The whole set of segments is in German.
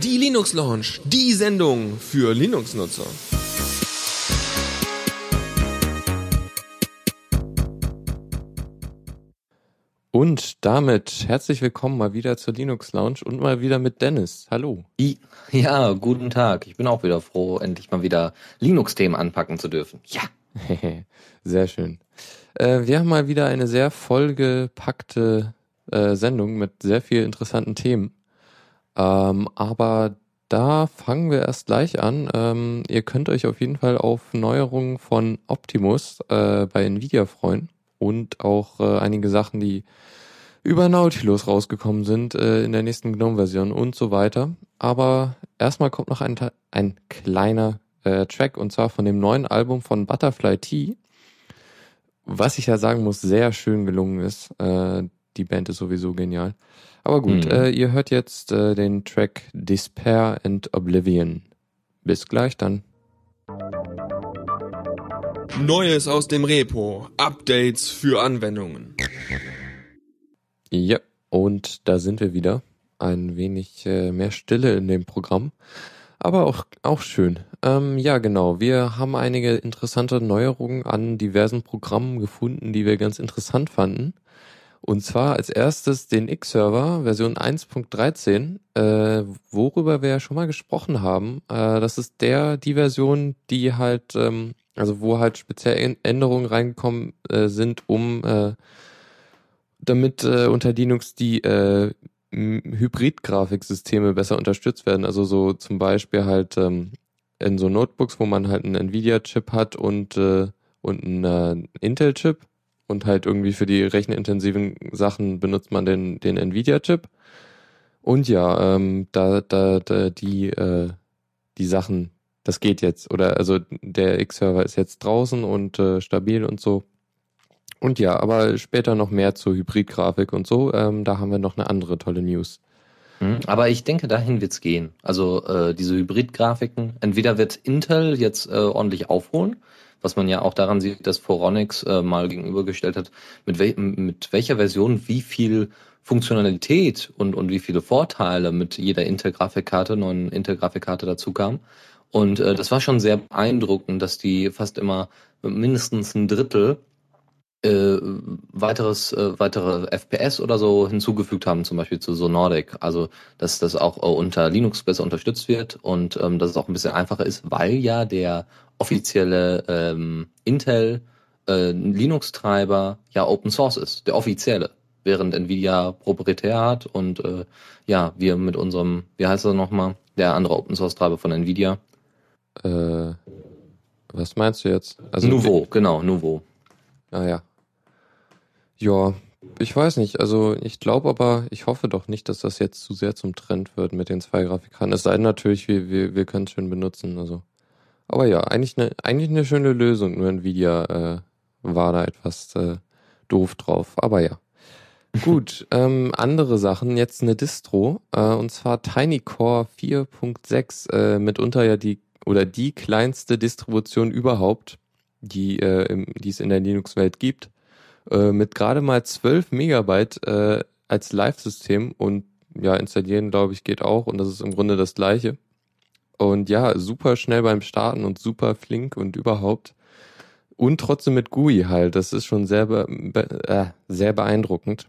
Die Linux Launch, die Sendung für Linux-Nutzer. Und damit herzlich willkommen mal wieder zur Linux Lounge und mal wieder mit Dennis. Hallo. Ja, guten Tag. Ich bin auch wieder froh, endlich mal wieder Linux-Themen anpacken zu dürfen. Ja. sehr schön. Äh, wir haben mal wieder eine sehr vollgepackte äh, Sendung mit sehr vielen interessanten Themen. Ähm, aber da fangen wir erst gleich an. Ähm, ihr könnt euch auf jeden Fall auf Neuerungen von Optimus äh, bei Nvidia freuen und auch äh, einige Sachen, die über Nautilus rausgekommen sind äh, in der nächsten GNOME-Version und so weiter. Aber erstmal kommt noch ein, ein kleiner äh, Track und zwar von dem neuen Album von Butterfly Tea, was ich ja sagen muss, sehr schön gelungen ist. Äh, die Band ist sowieso genial. Aber gut, mhm. äh, ihr hört jetzt äh, den Track Despair and Oblivion. Bis gleich dann. Neues aus dem Repo. Updates für Anwendungen. Ja, und da sind wir wieder. Ein wenig äh, mehr Stille in dem Programm. Aber auch, auch schön. Ähm, ja, genau. Wir haben einige interessante Neuerungen an diversen Programmen gefunden, die wir ganz interessant fanden. Und zwar als erstes den X-Server Version 1.13, äh, worüber wir ja schon mal gesprochen haben. Äh, das ist der, die Version, die halt ähm, also wo halt speziell Änderungen reingekommen äh, sind, um äh, damit äh, unter Linux die äh, Hybrid-Grafiksysteme besser unterstützt werden. Also so zum Beispiel halt ähm, in so Notebooks, wo man halt einen Nvidia-Chip hat und, äh, und einen äh, Intel-Chip und halt irgendwie für die rechenintensiven Sachen benutzt man den, den Nvidia-Chip. Und ja, ähm, da, da, da die, äh, die Sachen das geht jetzt. Oder also der X-Server ist jetzt draußen und äh, stabil und so. Und ja, aber später noch mehr zur Hybrid-Grafik und so. Ähm, da haben wir noch eine andere tolle News. Mhm. Aber ich denke, dahin wird's gehen. Also äh, diese Hybrid-Grafiken, entweder wird Intel jetzt äh, ordentlich aufholen, was man ja auch daran sieht, dass Foronix äh, mal gegenübergestellt hat, mit, wel mit welcher Version wie viel Funktionalität und, und wie viele Vorteile mit jeder Intel-Grafikkarte, neuen Intel-Grafikkarte dazu kam. Und äh, das war schon sehr beeindruckend, dass die fast immer mindestens ein Drittel äh, weiteres, äh, weitere FPS oder so hinzugefügt haben, zum Beispiel zu so Nordic. Also, dass das auch äh, unter Linux besser unterstützt wird und ähm, dass es auch ein bisschen einfacher ist, weil ja der offizielle ähm, Intel äh, Linux-Treiber ja Open Source ist, der offizielle. Während Nvidia proprietär hat und äh, ja, wir mit unserem, wie heißt er nochmal, der andere Open Source Treiber von Nvidia, äh, was meinst du jetzt? Also Nouveau, genau, Nouveau. Ah ja. Ja, ich weiß nicht. Also ich glaube aber, ich hoffe doch nicht, dass das jetzt zu sehr zum Trend wird mit den zwei Grafikkarten. Es sei denn natürlich, wir, wir, wir können es schön benutzen. Also. Aber ja, eigentlich eine, eigentlich eine schöne Lösung. Nur Nvidia äh, war da etwas äh, doof drauf. Aber ja. Gut, ähm, andere Sachen. Jetzt eine Distro. Äh, und zwar TinyCore 4.6. Äh, mitunter ja die oder die kleinste Distribution überhaupt, die, äh, im, die es in der Linux-Welt gibt, äh, mit gerade mal 12 Megabyte äh, als Live-System und ja, installieren, glaube ich, geht auch und das ist im Grunde das gleiche. Und ja, super schnell beim Starten und super flink und überhaupt. Und trotzdem mit GUI halt. Das ist schon sehr, be äh, sehr beeindruckend.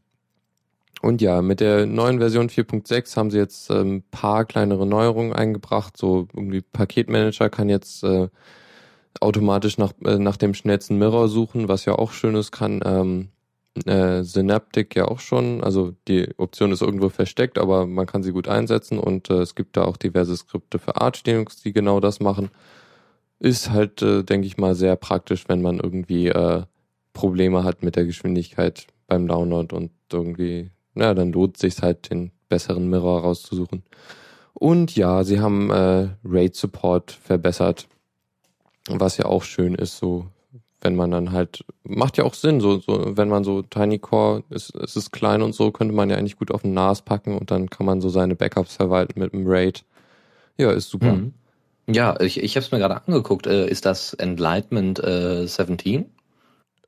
Und ja, mit der neuen Version 4.6 haben sie jetzt ein ähm, paar kleinere Neuerungen eingebracht. So irgendwie Paketmanager kann jetzt äh, automatisch nach, äh, nach dem schnellsten Mirror suchen, was ja auch schön ist, kann ähm, äh, Synaptic ja auch schon. Also die Option ist irgendwo versteckt, aber man kann sie gut einsetzen und äh, es gibt da auch diverse Skripte für Arch Linux, die genau das machen. Ist halt, äh, denke ich mal, sehr praktisch, wenn man irgendwie äh, Probleme hat mit der Geschwindigkeit beim Download und irgendwie ja, dann lohnt sich halt, den besseren Mirror rauszusuchen. Und ja, sie haben äh, Raid Support verbessert, was ja auch schön ist, so wenn man dann halt macht ja auch Sinn, so, so wenn man so Tiny Core ist, es ist klein und so könnte man ja eigentlich gut auf den NAS packen und dann kann man so seine Backups verwalten mit dem Raid. Ja, ist super. Mhm. Ja, ich, ich habe es mir gerade angeguckt. Äh, ist das Enlightenment äh, 17?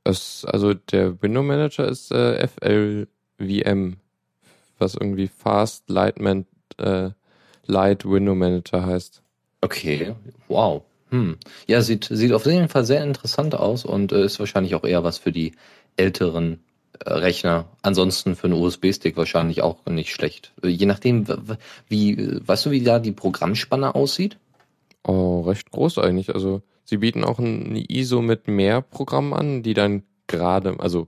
Es, also der Window Manager ist äh, FL VM was irgendwie Fast Light, Man, äh, Light Window Manager heißt. Okay, wow. Hm. Ja, sieht, sieht auf jeden Fall sehr interessant aus und äh, ist wahrscheinlich auch eher was für die älteren äh, Rechner. Ansonsten für einen USB-Stick wahrscheinlich auch nicht schlecht. Äh, je nachdem, wie, weißt du, wie da die Programmspanne aussieht? Oh, recht groß eigentlich. Also sie bieten auch ein ISO mit mehr Programmen an, die dann gerade, also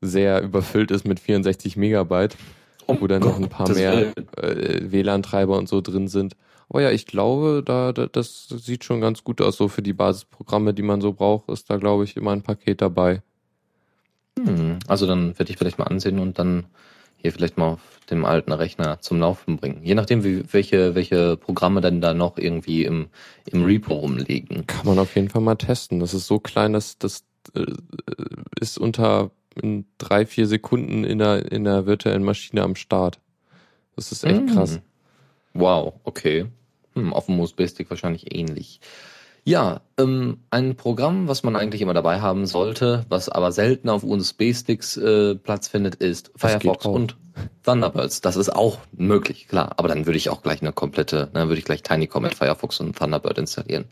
sehr überfüllt ist mit 64 Megabyte, oh wo dann Gott, noch ein paar mehr äh, WLAN-Treiber und so drin sind. Aber ja, ich glaube, da, da das sieht schon ganz gut aus. So für die Basisprogramme, die man so braucht, ist da, glaube ich, immer ein Paket dabei. Hm, also dann werde ich vielleicht mal ansehen und dann hier vielleicht mal auf dem alten Rechner zum Laufen bringen. Je nachdem, wie, welche, welche Programme dann da noch irgendwie im, im Repo rumliegen. Kann man auf jeden Fall mal testen. Das ist so klein, dass das äh, ist unter in drei, vier Sekunden in der, in der virtuellen Maschine am Start. Das ist echt mm. krass. Wow, okay. Hm, auf dem USB-Stick wahrscheinlich ähnlich. Ja, ähm, ein Programm, was man eigentlich immer dabei haben sollte, was aber selten auf USB-Sticks äh, Platz findet, ist Firefox und Thunderbirds. Das ist auch möglich, klar. Aber dann würde ich auch gleich eine komplette, dann würde ich gleich TinyCom mit Firefox und Thunderbird installieren.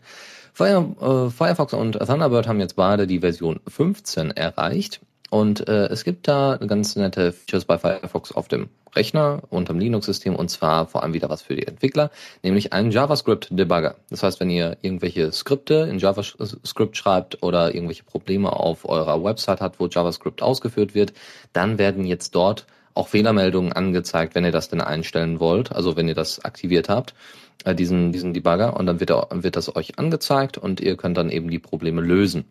Fire, äh, Firefox und Thunderbird haben jetzt beide die Version 15 erreicht. Und äh, es gibt da ganz nette Features bei Firefox auf dem Rechner unterm Linux-System und zwar vor allem wieder was für die Entwickler, nämlich einen JavaScript-Debugger. Das heißt, wenn ihr irgendwelche Skripte in JavaScript schreibt oder irgendwelche Probleme auf eurer Website habt, wo JavaScript ausgeführt wird, dann werden jetzt dort auch Fehlermeldungen angezeigt, wenn ihr das denn einstellen wollt, also wenn ihr das aktiviert habt, äh, diesen, diesen Debugger, und dann wird, er, wird das euch angezeigt und ihr könnt dann eben die Probleme lösen.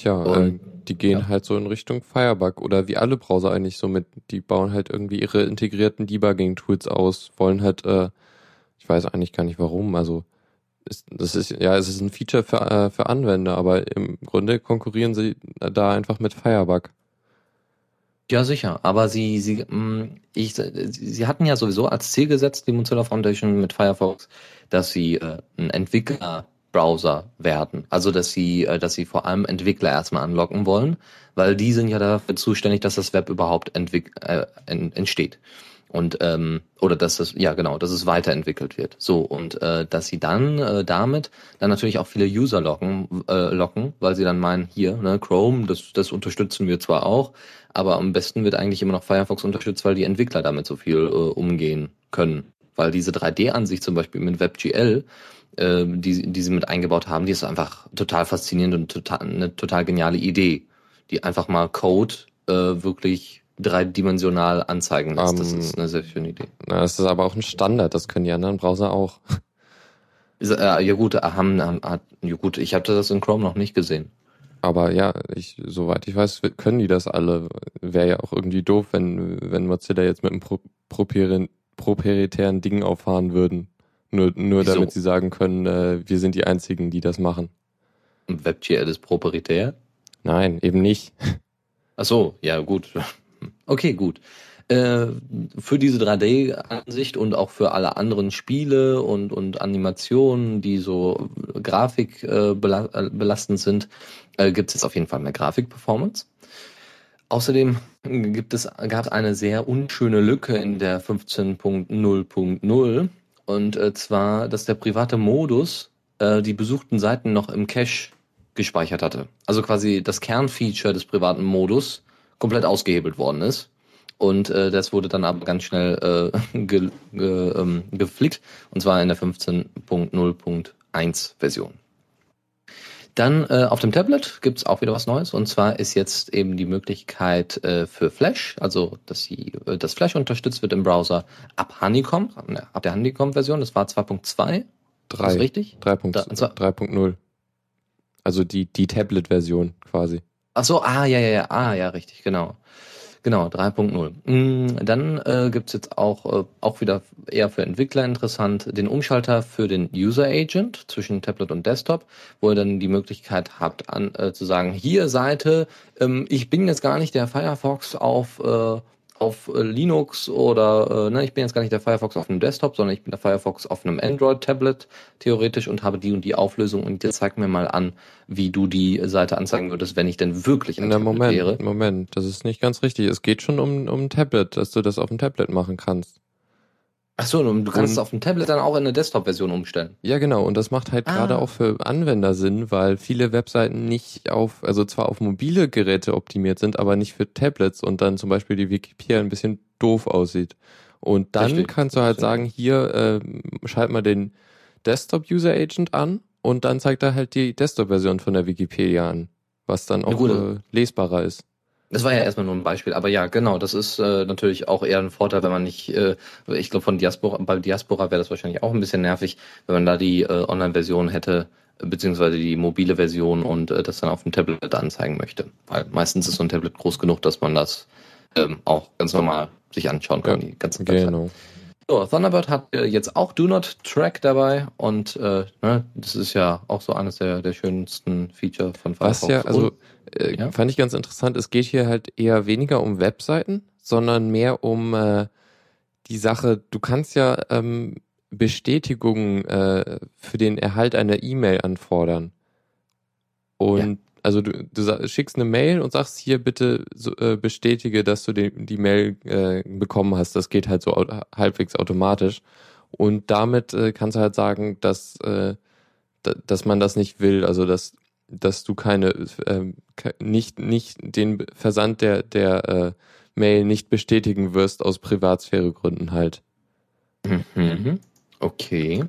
Tja, äh, die gehen ja. halt so in Richtung Firebug oder wie alle Browser eigentlich so mit, die bauen halt irgendwie ihre integrierten Debugging-Tools aus, wollen halt, äh, ich weiß eigentlich gar nicht warum, also ist, das ist, ja, es ist ein Feature für, äh, für Anwender, aber im Grunde konkurrieren sie da einfach mit Firebug. Ja, sicher. Aber sie, sie, mm, ich, sie hatten ja sowieso als Ziel gesetzt, die Mozilla Foundation mit Firefox, dass sie äh, ein Entwickler Browser werden. Also dass sie, äh, dass sie vor allem Entwickler erstmal anlocken wollen, weil die sind ja dafür zuständig, dass das Web überhaupt äh, entsteht. Und ähm, oder dass das, ja genau, dass es weiterentwickelt wird. So, und äh, dass sie dann äh, damit dann natürlich auch viele User locken, äh, locken, weil sie dann meinen, hier, ne, Chrome, das, das unterstützen wir zwar auch, aber am besten wird eigentlich immer noch Firefox unterstützt, weil die Entwickler damit so viel äh, umgehen können. Weil diese 3D-Ansicht zum Beispiel mit WebGL, äh, die, die sie mit eingebaut haben, die ist einfach total faszinierend und total, eine total geniale Idee, die einfach mal Code äh, wirklich dreidimensional anzeigen lässt. Um, das ist eine sehr schöne Idee. Na, das ist aber auch ein Standard, das können die anderen Browser auch. Ja, ja gut, haben, haben, ja gut, ich hatte das in Chrome noch nicht gesehen. Aber ja, ich, soweit ich weiß, können die das alle. Wäre ja auch irgendwie doof, wenn, wenn Mozilla jetzt mit einem pro, proprietären Ding auffahren würden. Nur, nur damit sie sagen können, äh, wir sind die Einzigen, die das machen. Und WebGL ist proprietär? Nein, eben nicht. Ach so, ja gut. Okay, gut. Äh, für diese 3D-Ansicht und auch für alle anderen Spiele und, und Animationen, die so Grafik äh, belastend sind, äh, gibt es jetzt auf jeden Fall mehr Grafik-Performance. Außerdem gibt es, gab es eine sehr unschöne Lücke in der 15.0.0 und äh, zwar, dass der private Modus äh, die besuchten Seiten noch im Cache gespeichert hatte. Also quasi das Kernfeature des privaten Modus komplett ausgehebelt worden ist. Und äh, das wurde dann aber ganz schnell äh, ge, ge, ähm, geflickt. Und zwar in der 15.0.1 Version. Dann äh, auf dem Tablet gibt's auch wieder was Neues und zwar ist jetzt eben die Möglichkeit äh, für Flash, also dass sie, äh, das Flash unterstützt wird im Browser ab Honeycomb, ne, ab der Honeycomb-Version, das war 2.2. 3. Ist richtig? 3.0. Also die, die Tablet-Version quasi. Ach so, ah, ja, ja, ja, ah, ja, richtig, genau. Genau, 3.0. Mm, dann äh, gibt jetzt auch, äh, auch wieder eher für Entwickler interessant, den Umschalter für den User Agent zwischen Tablet und Desktop, wo ihr dann die Möglichkeit habt, an, äh, zu sagen, hier Seite, ähm, ich bin jetzt gar nicht der Firefox auf, äh, auf äh, Linux oder äh, ne, ich bin jetzt gar nicht der Firefox auf einem Desktop, sondern ich bin der Firefox auf einem Android-Tablet theoretisch und habe die und die Auflösung und jetzt zeig mir mal an, wie du die Seite anzeigen würdest, wenn ich denn wirklich ein Na, Tablet Moment, wäre. Moment, das ist nicht ganz richtig. Es geht schon um, um ein Tablet, dass du das auf dem Tablet machen kannst. Ach so, und du kannst und, es auf dem Tablet dann auch in eine Desktop-Version umstellen. Ja, genau. Und das macht halt ah. gerade auch für Anwender Sinn, weil viele Webseiten nicht auf, also zwar auf mobile Geräte optimiert sind, aber nicht für Tablets und dann zum Beispiel die Wikipedia ein bisschen doof aussieht. Und dann Richtig. kannst du halt sagen, hier äh, schalt mal den Desktop User Agent an und dann zeigt er halt die Desktop-Version von der Wikipedia an, was dann auch äh, lesbarer ist. Das war ja erstmal nur ein Beispiel, aber ja, genau, das ist äh, natürlich auch eher ein Vorteil, wenn man nicht, äh, ich glaube von Diaspora, bei Diaspora wäre das wahrscheinlich auch ein bisschen nervig, wenn man da die äh, Online-Version hätte, beziehungsweise die mobile Version und äh, das dann auf dem Tablet anzeigen möchte. Weil meistens ist so ein Tablet groß genug, dass man das ähm, auch ganz normal sich anschauen kann, ja, die ganzen Webseiten. Genau. So, Thunderbird hat äh, jetzt auch Do Not Track dabei und äh, ne, das ist ja auch so eines der, der schönsten Feature von Firefox. Was ja, also äh, ja? fand ich ganz interessant, es geht hier halt eher weniger um Webseiten, sondern mehr um äh, die Sache, du kannst ja ähm, Bestätigungen äh, für den Erhalt einer E-Mail anfordern. Und also du, du schickst eine Mail und sagst hier bitte so, äh, bestätige, dass du die, die Mail äh, bekommen hast. Das geht halt so au halbwegs automatisch. Und damit äh, kannst du halt sagen, dass, äh, dass man das nicht will, also dass, dass du keine, äh, nicht, nicht den Versand der, der äh, Mail nicht bestätigen wirst aus Privatsphäregründen halt. Mhm. Okay.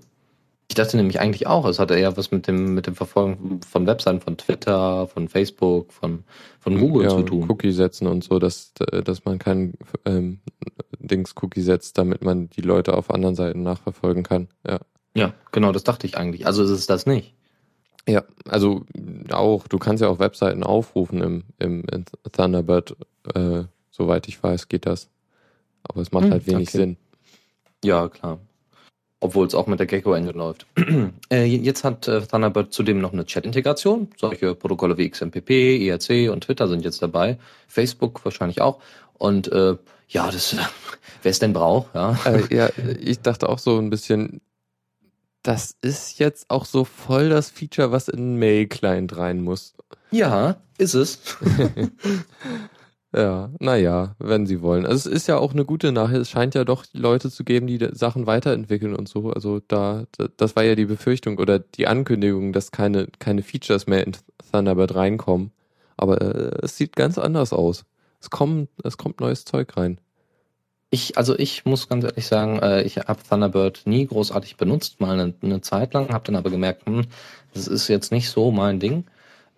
Ich dachte nämlich eigentlich auch, es hatte eher was mit dem, mit dem Verfolgen von Webseiten, von Twitter, von Facebook, von, von Google ja, zu tun. Cookie setzen und so, dass, dass man kein ähm, Dings-Cookie setzt, damit man die Leute auf anderen Seiten nachverfolgen kann. Ja. Ja, genau, das dachte ich eigentlich. Also ist es das nicht. Ja, also auch, du kannst ja auch Webseiten aufrufen im, im, im Thunderbird, äh, soweit ich weiß, geht das. Aber es macht hm, halt wenig okay. Sinn. Ja, klar obwohl es auch mit der Gecko Engine läuft. äh, jetzt hat äh, Thunderbird zudem noch eine Chat-Integration. Solche Protokolle wie XMPP, IRC und Twitter sind jetzt dabei. Facebook wahrscheinlich auch. Und äh, ja, das, wer es denn braucht, ja. Äh, ja, ich dachte auch so ein bisschen, das ist jetzt auch so voll das Feature, was in Mail-Client rein muss. Ja, ist es. Ja, naja, wenn sie wollen. Also es ist ja auch eine gute Nachricht. Es scheint ja doch Leute zu geben, die Sachen weiterentwickeln und so. Also da, das war ja die Befürchtung oder die Ankündigung, dass keine, keine Features mehr in Thunderbird reinkommen. Aber äh, es sieht ganz anders aus. Es kommt, es kommt neues Zeug rein. Ich, also ich muss ganz ehrlich sagen, äh, ich habe Thunderbird nie großartig benutzt, mal eine, eine Zeit lang, habe dann aber gemerkt, hm, das ist jetzt nicht so mein Ding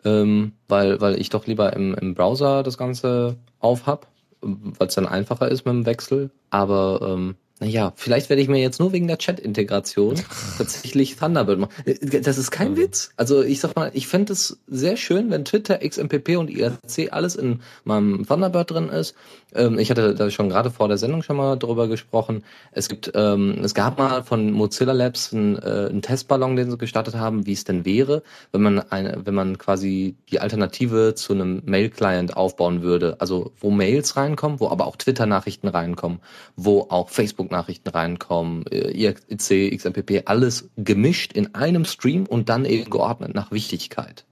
ähm, weil, weil ich doch lieber im, im Browser das Ganze aufhab, weil es dann einfacher ist mit dem Wechsel. Aber ähm, naja, vielleicht werde ich mir jetzt nur wegen der Chat-Integration tatsächlich Thunderbird machen. Äh, das ist kein mhm. Witz. Also ich sag mal, ich fände es sehr schön, wenn Twitter, XMPP und IRC alles in meinem Thunderbird drin ist. Ähm, ich hatte da schon gerade vor der Sendung schon mal drüber gesprochen. Es gibt, ähm, es gab mal von Mozilla Labs einen, äh, einen Testballon, den sie gestartet haben, wie es denn wäre, wenn man eine, wenn man quasi die Alternative zu einem Mail-Client aufbauen würde. Also wo Mails reinkommen, wo aber auch Twitter-Nachrichten reinkommen, wo auch Facebook Nachrichten reinkommen, äh, IRC, XMPP, alles gemischt in einem Stream und dann eben geordnet nach Wichtigkeit.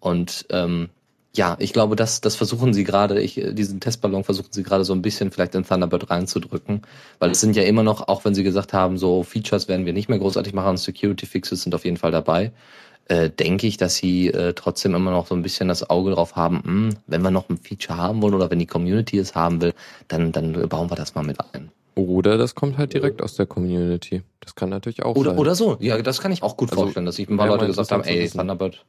Und ähm, ja, ich glaube, das, das versuchen sie gerade, ich, diesen Testballon versuchen sie gerade so ein bisschen vielleicht in Thunderbird reinzudrücken, weil es sind ja immer noch, auch wenn sie gesagt haben, so Features werden wir nicht mehr großartig machen, Security Fixes sind auf jeden Fall dabei, äh, denke ich, dass sie äh, trotzdem immer noch so ein bisschen das Auge drauf haben, mh, hm, wenn wir noch ein Feature haben wollen oder wenn die Community es haben will, dann, dann bauen wir das mal mit ein. Oder das kommt halt direkt aus der Community. Das kann natürlich auch oder, sein. Oder so. Ja, das kann ich auch gut also, vorstellen, dass ich ein paar Leute gesagt haben, ey, Thunderbird,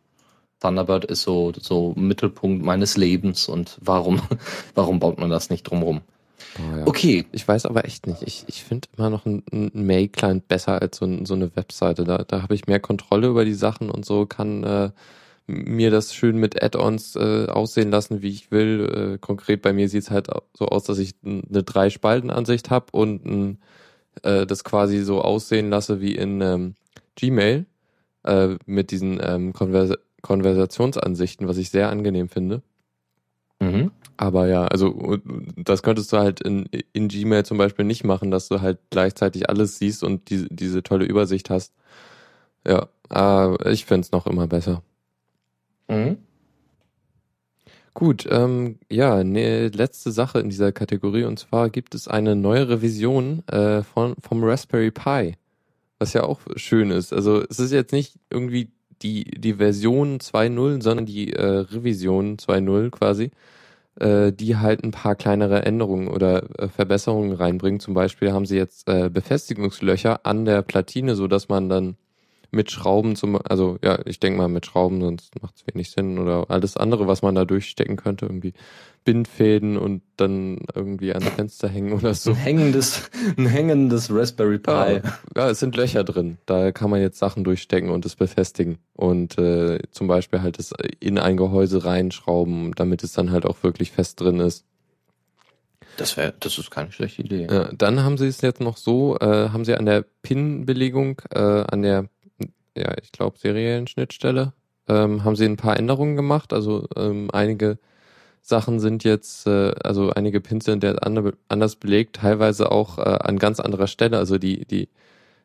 Thunderbird ist so, so Mittelpunkt meines Lebens und warum, warum baut man das nicht drumrum? Oh, ja. Okay. Ich weiß aber echt nicht. Ich, ich finde immer noch ein, Mail-Client besser als so, so eine Webseite. Da, da habe ich mehr Kontrolle über die Sachen und so kann äh, mir das schön mit Add-ons äh, aussehen lassen, wie ich will. Äh, konkret bei mir sieht es halt so aus, dass ich eine Drei-Spalten-Ansicht habe und ein, äh, das quasi so aussehen lasse wie in ähm, Gmail äh, mit diesen ähm, Konvers Konversationsansichten, was ich sehr angenehm finde. Mhm. Aber ja, also das könntest du halt in, in Gmail zum Beispiel nicht machen, dass du halt gleichzeitig alles siehst und die, diese tolle Übersicht hast. Ja, äh, ich find's noch immer besser. Mhm. Gut, ähm, ja, eine letzte Sache in dieser Kategorie und zwar gibt es eine neue Revision äh, von, vom Raspberry Pi, was ja auch schön ist. Also es ist jetzt nicht irgendwie die, die Version 2.0, sondern die äh, Revision 2.0 quasi äh, die halt ein paar kleinere Änderungen oder äh, Verbesserungen reinbringen. Zum Beispiel haben sie jetzt äh, Befestigungslöcher an der Platine, so dass man dann mit Schrauben zum, also ja, ich denke mal mit Schrauben, sonst macht es wenig Sinn oder alles andere, was man da durchstecken könnte, irgendwie Bindfäden und dann irgendwie ans Fenster hängen oder so. Ein hängendes, ein hängendes Raspberry Pi. Ja, ja, es sind Löcher drin. Da kann man jetzt Sachen durchstecken und es befestigen. Und äh, zum Beispiel halt es in ein Gehäuse reinschrauben, damit es dann halt auch wirklich fest drin ist. Das wäre, das ist keine schlechte Idee. Ja, dann haben sie es jetzt noch so, äh, haben sie an der Pin-Belegung, äh, an der, ja, ich glaube, seriellen Schnittstelle, ähm, haben sie ein paar Änderungen gemacht. Also ähm, einige Sachen sind jetzt, äh, also einige Pins sind jetzt anders belegt, teilweise auch äh, an ganz anderer Stelle. Also die, die,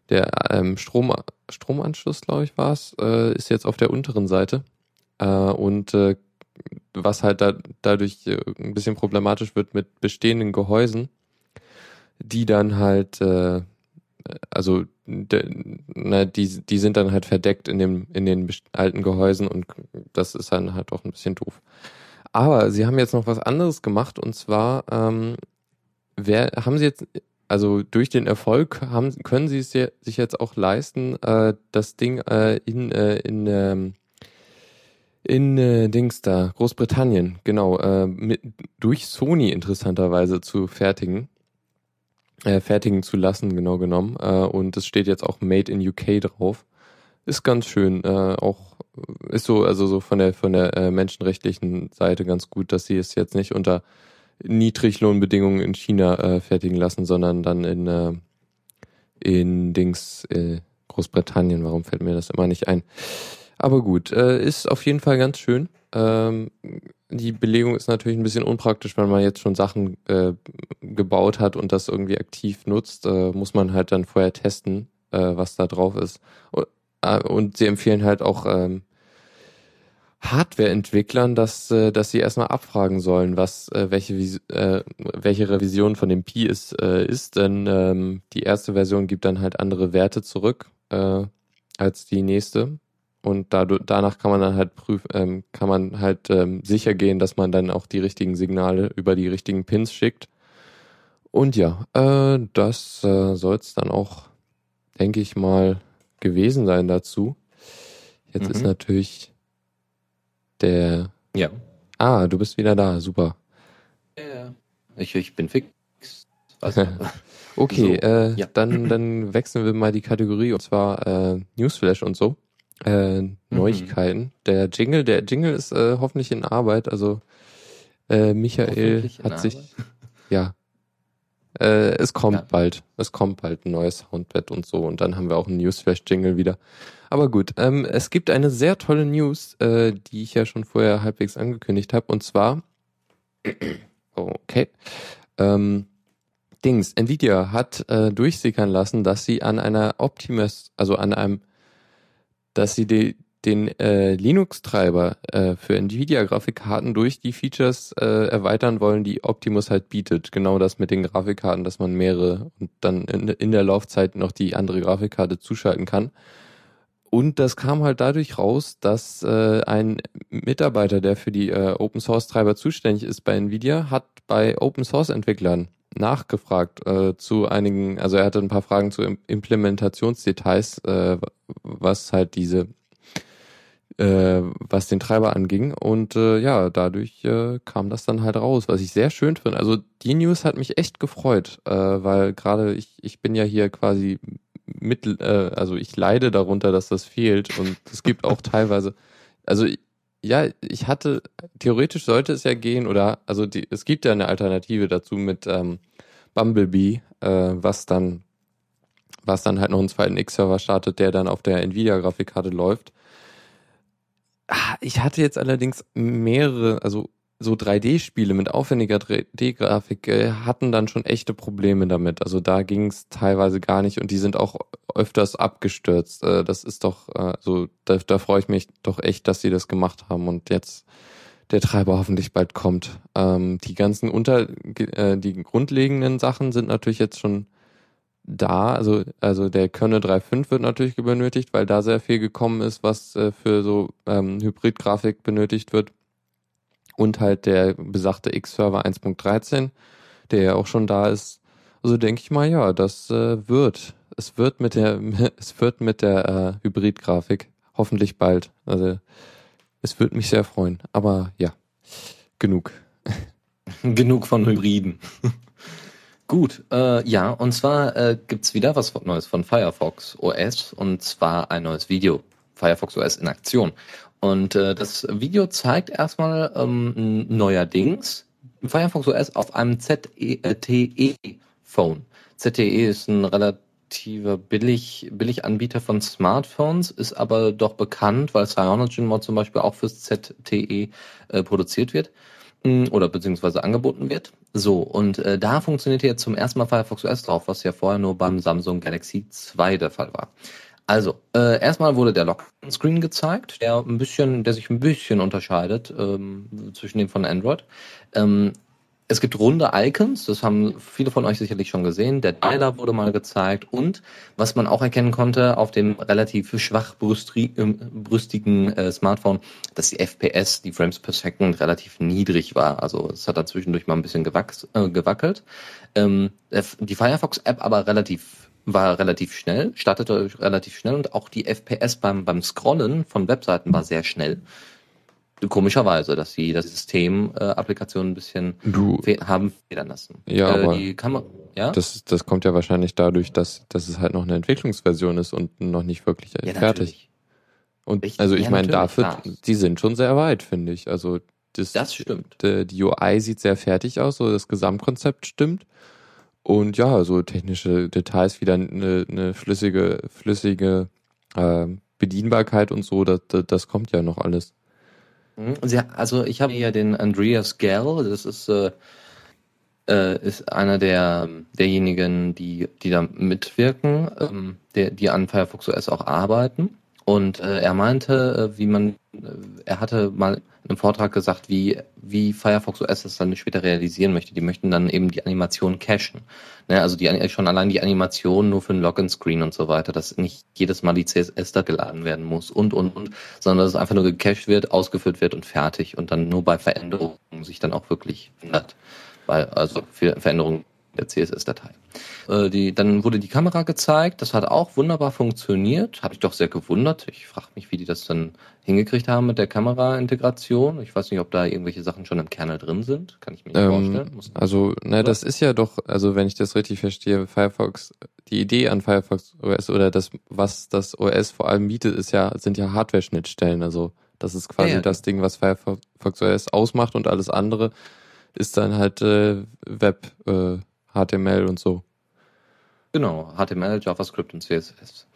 der ähm, Strom, Stromanschluss, glaube ich, war es, äh, ist jetzt auf der unteren Seite. Äh, und äh, was halt da, dadurch äh, ein bisschen problematisch wird mit bestehenden Gehäusen, die dann halt, äh, also de, na, die, die sind dann halt verdeckt in dem, in den alten Gehäusen und das ist dann halt auch ein bisschen doof. Aber sie haben jetzt noch was anderes gemacht und zwar ähm, wer, haben sie jetzt, also durch den Erfolg haben, können sie es sich jetzt auch leisten, äh, das Ding äh, in, äh, in, ähm, in äh, Dings da, Großbritannien, genau, äh, mit, durch Sony interessanterweise zu fertigen, äh, fertigen zu lassen, genau genommen. Äh, und es steht jetzt auch Made in UK drauf. Ist ganz schön, äh, auch ist so, also so von der von der äh, menschenrechtlichen Seite ganz gut, dass sie es jetzt nicht unter Niedriglohnbedingungen in China äh, fertigen lassen, sondern dann in äh, in Dings äh, Großbritannien. Warum fällt mir das immer nicht ein? Aber gut, äh, ist auf jeden Fall ganz schön. Ähm, die Belegung ist natürlich ein bisschen unpraktisch, wenn man jetzt schon Sachen äh, gebaut hat und das irgendwie aktiv nutzt, äh, muss man halt dann vorher testen, äh, was da drauf ist. Äh, und sie empfehlen halt auch ähm, Hardware-Entwicklern, dass, äh, dass sie erstmal abfragen sollen, was äh, welche äh, welche Revision von dem Pi ist, ist, denn ähm, die erste Version gibt dann halt andere Werte zurück als die nächste und dadurch, danach kann man dann halt prüfen, ähm, kann man halt ähm, sicher gehen, dass man dann auch die richtigen Signale über die richtigen Pins schickt. Und ja, äh, das äh, soll es dann auch, denke ich mal, gewesen sein dazu. Jetzt mhm. ist natürlich der. Ja. Ah, du bist wieder da, super. Ja. Ich, ich bin fix. okay, so, äh, ja. dann, dann wechseln wir mal die Kategorie und zwar äh, Newsflash und so. Äh. Neuigkeiten. Mhm. Der Jingle, der Jingle ist äh, hoffentlich in Arbeit. Also äh, Michael hat sich ja äh, es kommt ja. bald. Es kommt bald ein neues Soundbed und so. Und dann haben wir auch einen Newsflash-Jingle wieder. Aber gut, ähm, es gibt eine sehr tolle News, äh, die ich ja schon vorher halbwegs angekündigt habe. Und zwar, okay, ähm, Dings, Nvidia hat äh, durchsickern lassen, dass sie an einer Optimus, also an einem, dass sie die, den äh, Linux-Treiber äh, für Nvidia-Grafikkarten durch die Features äh, erweitern wollen, die Optimus halt bietet. Genau das mit den Grafikkarten, dass man mehrere und dann in, in der Laufzeit noch die andere Grafikkarte zuschalten kann. Und das kam halt dadurch raus, dass äh, ein Mitarbeiter, der für die äh, Open Source Treiber zuständig ist bei Nvidia, hat bei Open Source Entwicklern nachgefragt äh, zu einigen, also er hatte ein paar Fragen zu Implementationsdetails, äh, was halt diese äh, was den Treiber anging. Und äh, ja, dadurch äh, kam das dann halt raus, was ich sehr schön finde. Also die News hat mich echt gefreut, äh, weil gerade ich, ich bin ja hier quasi mit, äh, also ich leide darunter, dass das fehlt. Und es gibt auch teilweise, also ja, ich hatte, theoretisch sollte es ja gehen, oder also die, es gibt ja eine Alternative dazu mit ähm, Bumblebee, äh, was dann was dann halt noch einen zweiten X-Server startet, der dann auf der Nvidia-Grafikkarte läuft. Ah, ich hatte jetzt allerdings mehrere, also so 3D-Spiele mit aufwendiger 3D-Grafik äh, hatten dann schon echte Probleme damit. Also da ging es teilweise gar nicht und die sind auch öfters abgestürzt. Äh, das ist doch äh, so, da, da freue ich mich doch echt, dass sie das gemacht haben und jetzt der Treiber hoffentlich bald kommt. Ähm, die ganzen unter, äh, die grundlegenden Sachen sind natürlich jetzt schon da, also, also der Kernel 3.5 wird natürlich benötigt, weil da sehr viel gekommen ist, was äh, für so ähm, Hybrid-Grafik benötigt wird und halt der besagte X-Server 1.13, der ja auch schon da ist. Also denke ich mal, ja, das äh, wird. Es wird mit der, es wird mit der äh, Hybrid-Grafik hoffentlich bald. Also es wird mich sehr freuen. Aber ja, genug. genug von Hybriden. Gut, äh, ja, und zwar äh, gibt's wieder was Neues von Firefox OS und zwar ein neues Video. Firefox OS in Aktion. Und äh, das Video zeigt erstmal ähm, neuerdings Firefox OS auf einem ZTE-Phone. ZTE ist ein relativer billig, billig Anbieter von Smartphones, ist aber doch bekannt, weil CyanogenMod zum Beispiel auch fürs ZTE äh, produziert wird mm, oder beziehungsweise angeboten wird. So, und äh, da funktioniert jetzt zum ersten Mal Firefox OS drauf, was ja vorher nur beim Samsung Galaxy 2 der Fall war. Also, äh, erstmal wurde der Lock-Screen gezeigt, der ein bisschen, der sich ein bisschen unterscheidet ähm, zwischen dem von Android. Ähm, es gibt runde Icons, das haben viele von euch sicherlich schon gesehen. Der Dialer wurde mal gezeigt und was man auch erkennen konnte auf dem relativ schwachbrüstigen äh, Smartphone, dass die FPS, die Frames per Second, relativ niedrig war. Also es hat da zwischendurch mal ein bisschen gewachs, äh, gewackelt. Ähm, die Firefox-App aber relativ war relativ schnell, startete relativ schnell und auch die FPS beim, beim Scrollen von Webseiten war sehr schnell. Komischerweise, dass sie das System äh, Applikationen ein bisschen du, haben federn lassen. Ja, äh, aber die Kamera, ja? Das, das kommt ja wahrscheinlich dadurch, dass, dass es halt noch eine Entwicklungsversion ist und noch nicht wirklich ja, fertig. Natürlich. Und Richtig, also ich ja, meine, dafür, klar. die sind schon sehr weit, finde ich. Also das, das stimmt. Die, die UI sieht sehr fertig aus, so das Gesamtkonzept stimmt. Und ja, so technische Details wie dann eine, eine flüssige, flüssige äh, Bedienbarkeit und so, das, das, kommt ja noch alles. Mhm. Also ich habe ja den Andreas Gell, das ist, äh, äh, ist einer der derjenigen, die, die da mitwirken, ähm, der, die an Firefox OS auch arbeiten. Und äh, er meinte, äh, wie man, er hatte mal in einem Vortrag gesagt, wie, wie Firefox OS das dann später realisieren möchte. Die möchten dann eben die Animation cachen. Ne, also die, schon allein die Animation nur für ein Login-Screen und so weiter, dass nicht jedes Mal die CSS da geladen werden muss und, und, und, sondern dass es einfach nur gecached wird, ausgeführt wird und fertig und dann nur bei Veränderungen sich dann auch wirklich ändert. Weil, also für Veränderungen der CSS-Datei. Äh, die, dann wurde die Kamera gezeigt, das hat auch wunderbar funktioniert, habe ich doch sehr gewundert. Ich frage mich, wie die das dann hingekriegt haben mit der Kamera-Integration. Ich weiß nicht, ob da irgendwelche Sachen schon im Kernel drin sind, kann ich mir nicht ähm, vorstellen. Muss also, ne, das ist ja doch, also wenn ich das richtig verstehe, Firefox, die Idee an Firefox OS oder das, was das OS vor allem bietet, ist ja, sind ja Hardware-Schnittstellen. Also das ist quasi ja, ja. das Ding, was Firefox OS ausmacht und alles andere ist dann halt äh, Web. Äh, HTML und so. Genau, HTML, JavaScript und CSS.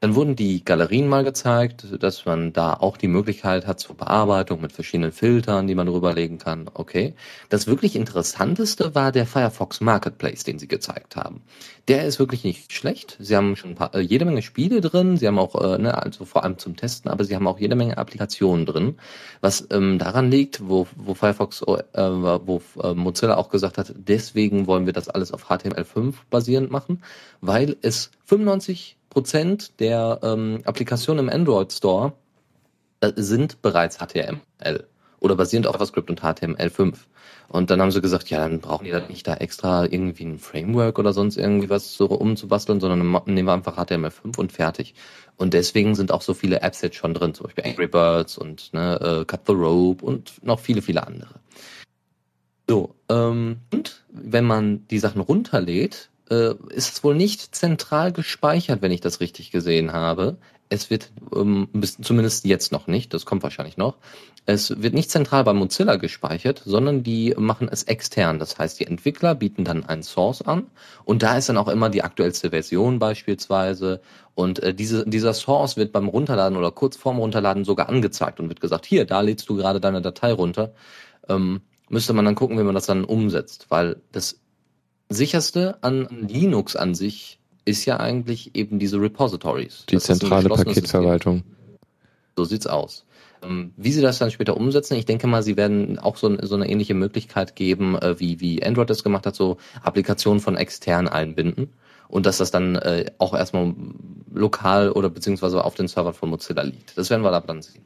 Dann wurden die Galerien mal gezeigt, dass man da auch die Möglichkeit hat zur Bearbeitung mit verschiedenen Filtern, die man drüberlegen kann. Okay. Das wirklich Interessanteste war der Firefox Marketplace, den sie gezeigt haben. Der ist wirklich nicht schlecht. Sie haben schon paar, äh, jede Menge Spiele drin. Sie haben auch, äh, ne, also vor allem zum Testen, aber sie haben auch jede Menge Applikationen drin. Was ähm, daran liegt, wo, wo Firefox, äh, wo äh, Mozilla auch gesagt hat, deswegen wollen wir das alles auf HTML5 basierend machen, weil es 95 Prozent der ähm, Applikationen im Android Store äh, sind bereits HTML oder basierend auf JavaScript und HTML5. Und dann haben sie gesagt, ja, dann brauchen die da nicht da extra irgendwie ein Framework oder sonst irgendwie was so umzubasteln, sondern nehmen wir einfach HTML5 und fertig. Und deswegen sind auch so viele Apps jetzt schon drin, zum Beispiel Angry Birds und ne, uh, Cut the Rope und noch viele, viele andere. So, ähm, und wenn man die Sachen runterlädt, äh, ist es wohl nicht zentral gespeichert, wenn ich das richtig gesehen habe. Es wird, ähm, bis, zumindest jetzt noch nicht, das kommt wahrscheinlich noch, es wird nicht zentral bei Mozilla gespeichert, sondern die machen es extern. Das heißt, die Entwickler bieten dann einen Source an. Und da ist dann auch immer die aktuellste Version beispielsweise. Und äh, diese, dieser Source wird beim Runterladen oder kurz vorm Runterladen sogar angezeigt und wird gesagt, hier, da lädst du gerade deine Datei runter. Ähm, müsste man dann gucken, wie man das dann umsetzt, weil das sicherste an Linux an sich ist ja eigentlich eben diese Repositories. Die zentrale Paketverwaltung. So sieht's aus. Ähm, wie sie das dann später umsetzen, ich denke mal, sie werden auch so, so eine ähnliche Möglichkeit geben, äh, wie, wie Android das gemacht hat, so Applikationen von extern einbinden und dass das dann äh, auch erstmal lokal oder beziehungsweise auf den Servern von Mozilla liegt. Das werden wir aber dann sehen.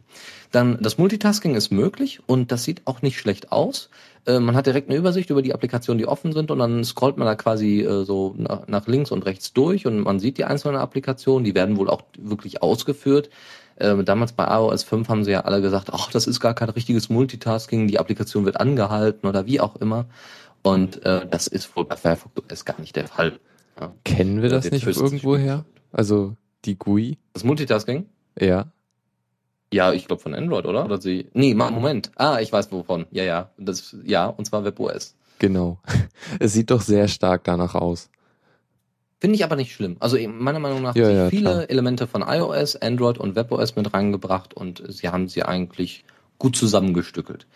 Dann das Multitasking ist möglich und das sieht auch nicht schlecht aus. Äh, man hat direkt eine Übersicht über die Applikationen, die offen sind und dann scrollt man da quasi äh, so nach, nach links und rechts durch und man sieht die einzelnen Applikationen, die werden wohl auch wirklich ausgeführt. Äh, damals bei iOS 5 haben sie ja alle gesagt, ach, das ist gar kein richtiges Multitasking, die Applikation wird angehalten oder wie auch immer. Und äh, das ist wohl bei Firefox OS gar nicht der Fall. Ja. Kennen wir das nicht irgendwoher? Also die GUI? Das Multitasking? Ja. Ja, ich glaube von Android, oder? Oder sie. Nee, Moment. Ah, ich weiß wovon. Ja, ja. Das, ja, und zwar WebOS. Genau. Es sieht doch sehr stark danach aus. Finde ich aber nicht schlimm. Also meiner Meinung nach ja, ja, viele klar. Elemente von iOS, Android und WebOS mit reingebracht und sie haben sie eigentlich gut zusammengestückelt.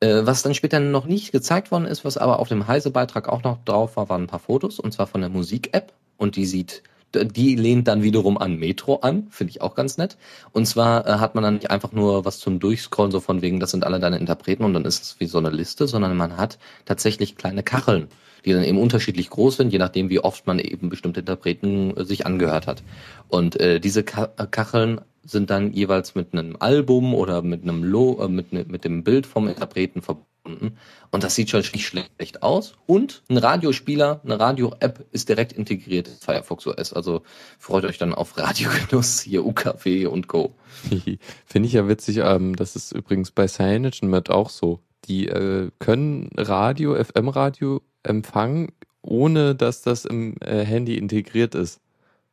Äh, was dann später noch nicht gezeigt worden ist, was aber auf dem Heise-Beitrag auch noch drauf war, waren ein paar Fotos und zwar von der Musik-App und die sieht die lehnt dann wiederum an Metro an, finde ich auch ganz nett. Und zwar äh, hat man dann nicht einfach nur was zum Durchscrollen, so von wegen, das sind alle deine Interpreten und dann ist es wie so eine Liste, sondern man hat tatsächlich kleine Kacheln, die dann eben unterschiedlich groß sind, je nachdem, wie oft man eben bestimmte Interpreten äh, sich angehört hat. Und äh, diese Ka äh, Kacheln sind dann jeweils mit einem Album oder mit einem Lo äh, mit, ne, mit dem Bild vom Interpreten verbunden gefunden. Und das sieht schon nicht schlecht aus. Und ein Radiospieler, eine Radio-App ist direkt integriert in Firefox OS. Also freut euch dann auf Radiogenuss, hier UKW und Co. Finde ich ja witzig. Ähm, das ist übrigens bei CyanogenMed auch so. Die äh, können Radio, FM-Radio empfangen, ohne dass das im äh, Handy integriert ist.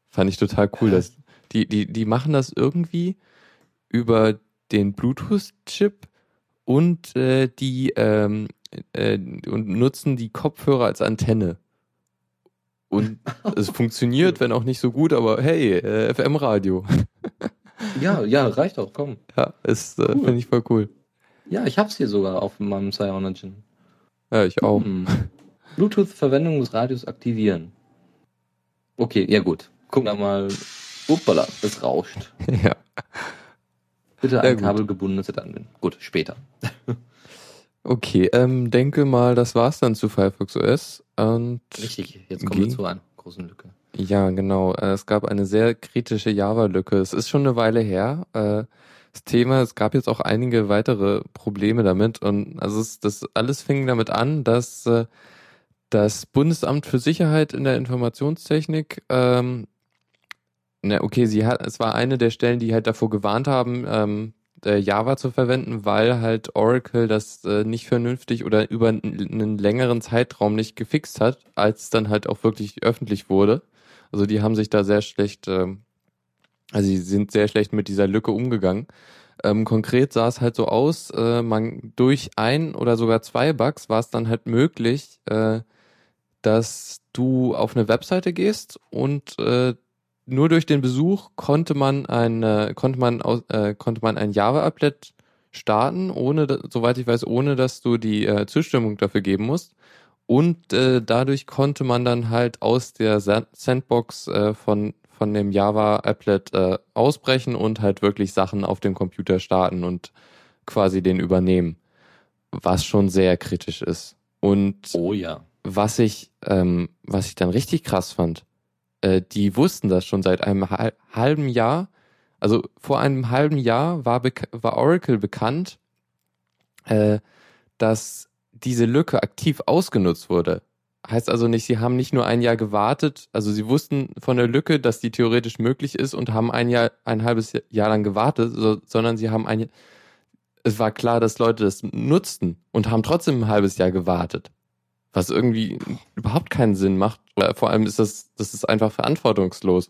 Fand ich total cool. Dass die, die, die machen das irgendwie über den Bluetooth-Chip und äh, die ähm, äh, und nutzen die Kopfhörer als Antenne. Und es funktioniert, wenn auch nicht so gut, aber hey, äh, FM-Radio. ja, ja, reicht auch, komm. Ja, ist, äh, cool. finde ich voll cool. Ja, ich hab's hier sogar auf meinem Cyanogen. Ja, ich auch. Hm. Bluetooth-Verwendung des Radios aktivieren. Okay, ja gut. Guck mal. Uppala, es rauscht. Ja. Bitte ein kabelgebundenes Set anwenden. Gut, später. okay, ähm, denke mal, das war's dann zu Firefox OS. Und Richtig, jetzt kommen wir zu einer großen Lücke. Ja, genau. Äh, es gab eine sehr kritische Java-Lücke. Es ist schon eine Weile her. Äh, das Thema, es gab jetzt auch einige weitere Probleme damit. Und also es, das alles fing damit an, dass äh, das Bundesamt für Sicherheit in der Informationstechnik ähm, na, okay, sie hat, es war eine der Stellen, die halt davor gewarnt haben, ähm, äh, Java zu verwenden, weil halt Oracle das äh, nicht vernünftig oder über einen längeren Zeitraum nicht gefixt hat, als es dann halt auch wirklich öffentlich wurde. Also die haben sich da sehr schlecht, äh, also sie sind sehr schlecht mit dieser Lücke umgegangen. Ähm, konkret sah es halt so aus, äh, man durch ein oder sogar zwei Bugs war es dann halt möglich, äh, dass du auf eine Webseite gehst und äh, nur durch den Besuch konnte man ein, äh, konnte man aus, äh, konnte man ein Java-Applet starten, ohne, soweit ich weiß, ohne dass du die äh, Zustimmung dafür geben musst. Und äh, dadurch konnte man dann halt aus der Sandbox äh, von, von dem Java-Applet äh, ausbrechen und halt wirklich Sachen auf dem Computer starten und quasi den übernehmen. Was schon sehr kritisch ist. Und oh ja. was ich, ähm, was ich dann richtig krass fand, äh, die wussten das schon seit einem halben Jahr. Also vor einem halben Jahr war, war Oracle bekannt, äh, dass diese Lücke aktiv ausgenutzt wurde. Heißt also nicht, sie haben nicht nur ein Jahr gewartet, also sie wussten von der Lücke, dass die theoretisch möglich ist und haben ein Jahr, ein halbes Jahr lang gewartet, so, sondern sie haben ein, es war klar, dass Leute das nutzten und haben trotzdem ein halbes Jahr gewartet was irgendwie überhaupt keinen Sinn macht. Vor allem ist das, das ist einfach verantwortungslos.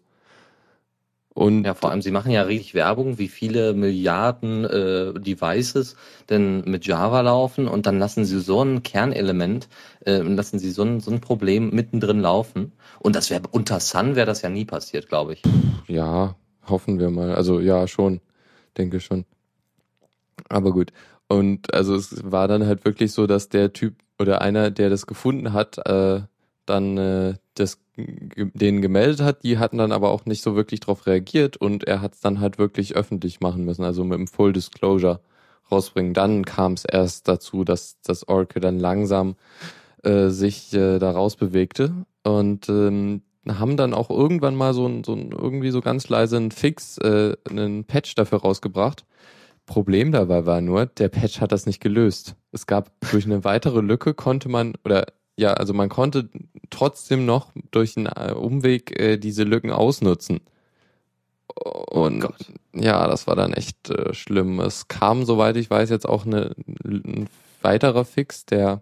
Und ja, vor allem, sie machen ja richtig Werbung, wie viele Milliarden äh, Devices denn mit Java laufen und dann lassen sie so ein Kernelement, äh, lassen sie so ein, so ein Problem mittendrin laufen. Und das wäre unter Sun wäre das ja nie passiert, glaube ich. Ja, hoffen wir mal. Also ja, schon, denke schon. Aber gut. Und also es war dann halt wirklich so, dass der Typ oder einer, der das gefunden hat, äh, dann äh, das denen gemeldet hat, die hatten dann aber auch nicht so wirklich darauf reagiert und er hat es dann halt wirklich öffentlich machen müssen, also mit dem Full Disclosure rausbringen. Dann kam es erst dazu, dass das Oracle dann langsam äh, sich äh, da rausbewegte und ähm, haben dann auch irgendwann mal so ein, so ein irgendwie so ganz leise einen Fix, äh, einen Patch dafür rausgebracht. Problem dabei war nur, der Patch hat das nicht gelöst. Es gab durch eine weitere Lücke konnte man oder ja, also man konnte trotzdem noch durch einen äh, Umweg äh, diese Lücken ausnutzen. Und oh ja, das war dann echt äh, schlimm. Es kam, soweit ich weiß, jetzt auch eine, ein weiterer Fix, der,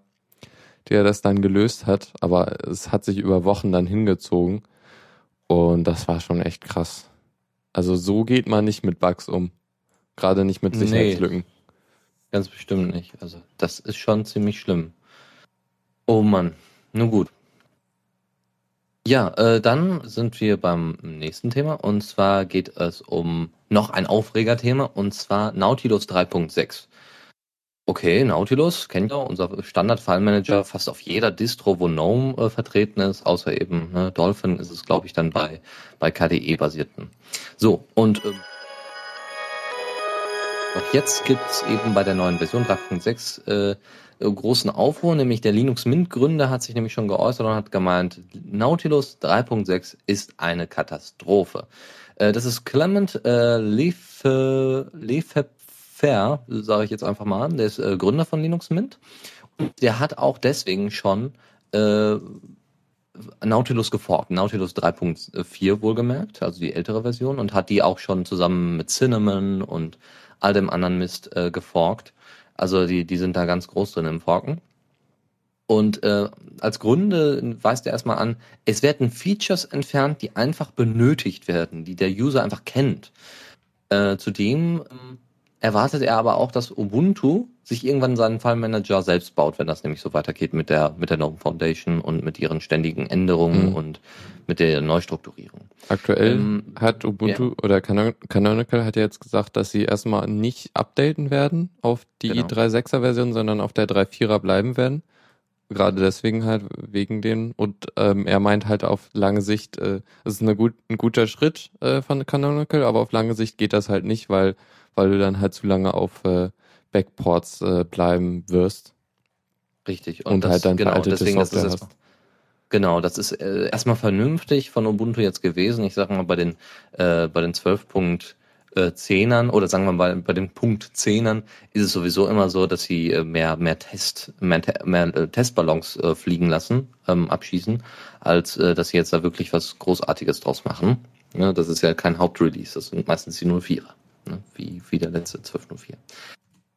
der das dann gelöst hat, aber es hat sich über Wochen dann hingezogen. Und das war schon echt krass. Also so geht man nicht mit Bugs um. Gerade nicht mit Sicherheitslücken. Nee, ganz bestimmt nicht. Also das ist schon ziemlich schlimm. Oh Mann, nun gut. Ja, äh, dann sind wir beim nächsten Thema und zwar geht es um noch ein Aufregerthema und zwar Nautilus 3.6. Okay, Nautilus kennt ihr, unser Standard-File-Manager fast auf jeder Distro, wo GNOME äh, vertreten ist, außer eben ne, Dolphin ist es, glaube ich, dann bei, bei KDE-basierten. So, und ähm, auch jetzt gibt's eben bei der neuen Version 3.6 äh, äh, großen Aufruhr, nämlich der Linux Mint Gründer hat sich nämlich schon geäußert und hat gemeint, Nautilus 3.6 ist eine Katastrophe. Äh, das ist Clement äh, Lefebvre, sage ich jetzt einfach mal, der ist äh, Gründer von Linux Mint und der hat auch deswegen schon äh, Nautilus geforkt, Nautilus 3.4 wohlgemerkt, also die ältere Version und hat die auch schon zusammen mit Cinnamon und all dem anderen Mist äh, geforkt. Also die, die sind da ganz groß drin im Forken. Und äh, als Gründe weist er erstmal an, es werden Features entfernt, die einfach benötigt werden, die der User einfach kennt. Äh, zudem ähm, erwartet er aber auch, dass Ubuntu sich irgendwann seinen File Manager selbst baut, wenn das nämlich so weitergeht mit der mit der GNOME Foundation und mit ihren ständigen Änderungen mhm. und mit der Neustrukturierung. Aktuell ähm, hat Ubuntu ja. oder Canonical hat ja jetzt gesagt, dass sie erstmal nicht updaten werden auf die genau. 3.6er Version, sondern auf der 3.4er bleiben werden. Gerade deswegen halt wegen den und ähm, er meint halt auf lange Sicht, äh, es ist eine gut, ein guter Schritt äh, von Canonical, aber auf lange Sicht geht das halt nicht, weil weil du dann halt zu lange auf äh, Backports äh, bleiben wirst. Richtig. Und, und das, halt dann genau, deswegen Software das ist hast. Genau, das ist äh, erstmal vernünftig von Ubuntu jetzt gewesen. Ich sage mal bei den äh, bei den 12.10ern oder sagen wir mal bei den Punkt 10ern ist es sowieso immer so, dass sie äh, mehr mehr Test mehr, mehr äh, Testballons äh, fliegen lassen, ähm, abschießen, als äh, dass sie jetzt da wirklich was Großartiges draus machen. Ja, das ist ja kein Hauptrelease, das sind meistens die 04er ne? wie, wie der letzte 1204.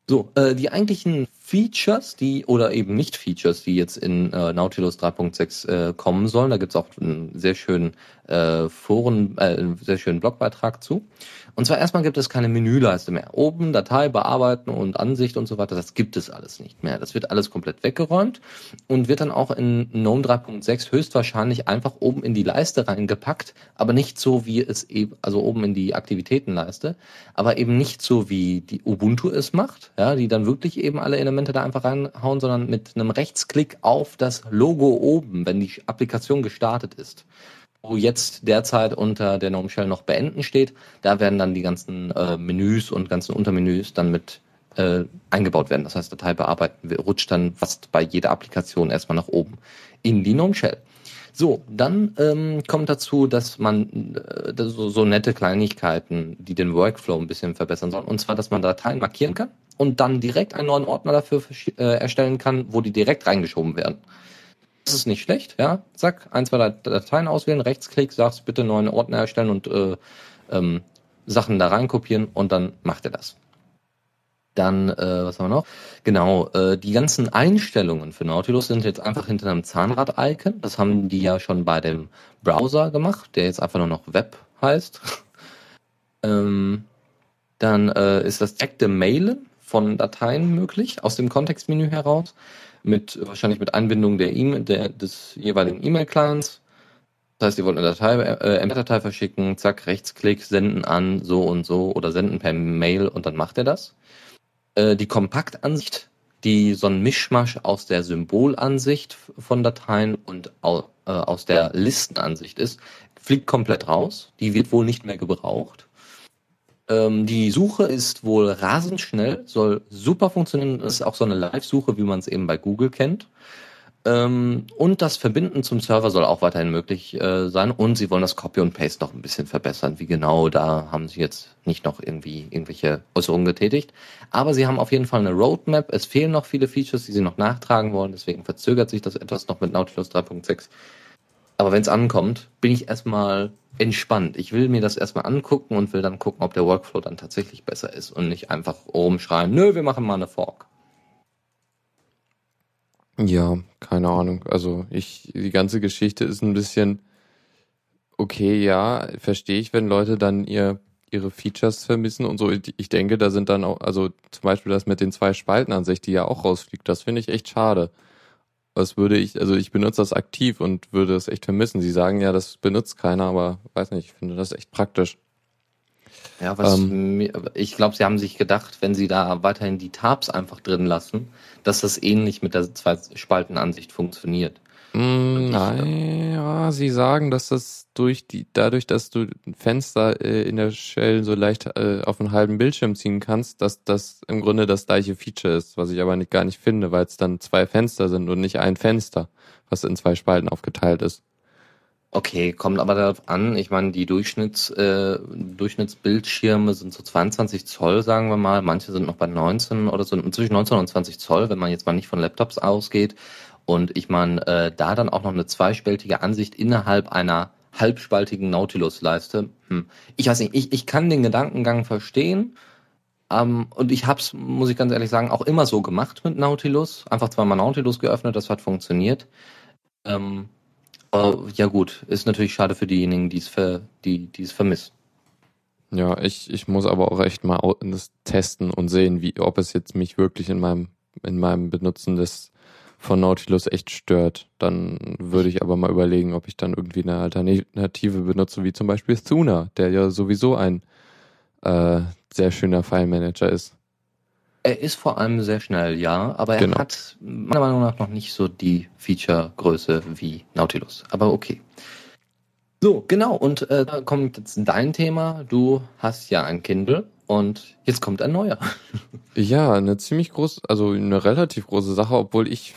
So, äh, die eigentlichen Features, die oder eben nicht Features, die jetzt in äh, Nautilus 3.6 äh, kommen sollen, da gibt's auch einen sehr schönen äh, Foren, äh, sehr schönen Blogbeitrag zu. Und zwar erstmal gibt es keine Menüleiste mehr. Oben Datei bearbeiten und Ansicht und so weiter, das gibt es alles nicht mehr. Das wird alles komplett weggeräumt und wird dann auch in GNOME 3.6 höchstwahrscheinlich einfach oben in die Leiste reingepackt, aber nicht so wie es eben, also oben in die Aktivitätenleiste, aber eben nicht so wie die Ubuntu es macht, ja, die dann wirklich eben alle Elemente da einfach reinhauen, sondern mit einem Rechtsklick auf das Logo oben, wenn die Applikation gestartet ist wo jetzt derzeit unter der Gnome Shell noch beenden steht, da werden dann die ganzen äh, Menüs und ganzen Untermenüs dann mit äh, eingebaut werden. Das heißt, Datei bearbeiten rutscht dann fast bei jeder Applikation erstmal nach oben in die Gnome Shell. So, dann ähm, kommt dazu, dass man äh, so, so nette Kleinigkeiten, die den Workflow ein bisschen verbessern sollen. Und zwar, dass man Dateien markieren kann und dann direkt einen neuen Ordner dafür äh, erstellen kann, wo die direkt reingeschoben werden. Das ist nicht schlecht, ja. Zack, ein, zwei Dateien auswählen, Rechtsklick, sagst bitte neuen Ordner erstellen und äh, ähm, Sachen da reinkopieren und dann macht er das. Dann, äh, was haben wir noch? Genau, äh, die ganzen Einstellungen für Nautilus sind jetzt einfach hinter einem Zahnrad-Icon. Das haben die ja schon bei dem Browser gemacht, der jetzt einfach nur noch Web heißt. ähm, dann äh, ist das direkte Mailen von Dateien möglich aus dem Kontextmenü heraus mit wahrscheinlich mit Anbindung der E-Mail der, des jeweiligen E-Mail-Clients. Das heißt, ihr wollt eine Datei, äh, MP-Datei verschicken, zack, Rechtsklick, senden an, so und so oder senden per Mail und dann macht er das. Äh, die Kompaktansicht, die so ein Mischmasch aus der Symbolansicht von Dateien und äh, aus der Listenansicht ist, fliegt komplett raus. Die wird wohl nicht mehr gebraucht. Ähm, die Suche ist wohl rasend schnell, soll super funktionieren. Ist auch so eine Live-Suche, wie man es eben bei Google kennt. Ähm, und das Verbinden zum Server soll auch weiterhin möglich äh, sein. Und sie wollen das Copy und Paste noch ein bisschen verbessern. Wie genau, da haben sie jetzt nicht noch irgendwie irgendwelche Äußerungen getätigt. Aber sie haben auf jeden Fall eine Roadmap. Es fehlen noch viele Features, die sie noch nachtragen wollen. Deswegen verzögert sich das etwas noch mit Nautilus 3.6. Aber wenn es ankommt, bin ich erstmal entspannt. Ich will mir das erstmal angucken und will dann gucken, ob der Workflow dann tatsächlich besser ist und nicht einfach rumschreien, nö, wir machen mal eine Fork. Ja, keine Ahnung. Also ich, die ganze Geschichte ist ein bisschen okay, ja, verstehe ich, wenn Leute dann ihr ihre Features vermissen und so. Ich denke, da sind dann auch, also zum Beispiel das mit den zwei Spalten an sich, die ja auch rausfliegt, das finde ich echt schade. Was würde ich, also ich benutze das aktiv und würde es echt vermissen. Sie sagen ja, das benutzt keiner, aber weiß nicht, ich finde das echt praktisch. Ja, was ähm, ich glaube, sie haben sich gedacht, wenn sie da weiterhin die Tabs einfach drin lassen, dass das ähnlich mit der Zwei-Spalten-Ansicht funktioniert. Mm, nein, ja, sie sagen, dass das durch die, dadurch, dass du ein Fenster äh, in der Shell so leicht äh, auf einen halben Bildschirm ziehen kannst, dass das im Grunde das gleiche Feature ist, was ich aber nicht, gar nicht finde, weil es dann zwei Fenster sind und nicht ein Fenster, was in zwei Spalten aufgeteilt ist. Okay, kommt aber darauf an. Ich meine, die Durchschnitts, äh, Durchschnittsbildschirme sind so 22 Zoll, sagen wir mal. Manche sind noch bei 19 oder so zwischen 19 und 20 Zoll, wenn man jetzt mal nicht von Laptops ausgeht. Und ich meine, äh, da dann auch noch eine zweispältige Ansicht innerhalb einer halbspaltigen Nautilus-Leiste. Hm. Ich weiß nicht, ich, ich kann den Gedankengang verstehen. Ähm, und ich hab's, muss ich ganz ehrlich sagen, auch immer so gemacht mit Nautilus. Einfach zweimal Nautilus geöffnet, das hat funktioniert. Ähm, aber ja gut, ist natürlich schade für diejenigen, die es ver, die es vermissen. Ja, ich, ich muss aber auch echt mal das testen und sehen, wie, ob es jetzt mich wirklich in meinem, in meinem Benutzen des von Nautilus echt stört. Dann würde ich aber mal überlegen, ob ich dann irgendwie eine Alternative benutze, wie zum Beispiel Thuna, der ja sowieso ein äh, sehr schöner File-Manager ist. Er ist vor allem sehr schnell, ja, aber er genau. hat meiner Meinung nach noch nicht so die Feature-Größe wie Nautilus. Aber okay. So, genau, und äh, da kommt jetzt dein Thema. Du hast ja ein Kindle und jetzt kommt ein neuer. ja, eine ziemlich große, also eine relativ große Sache, obwohl ich,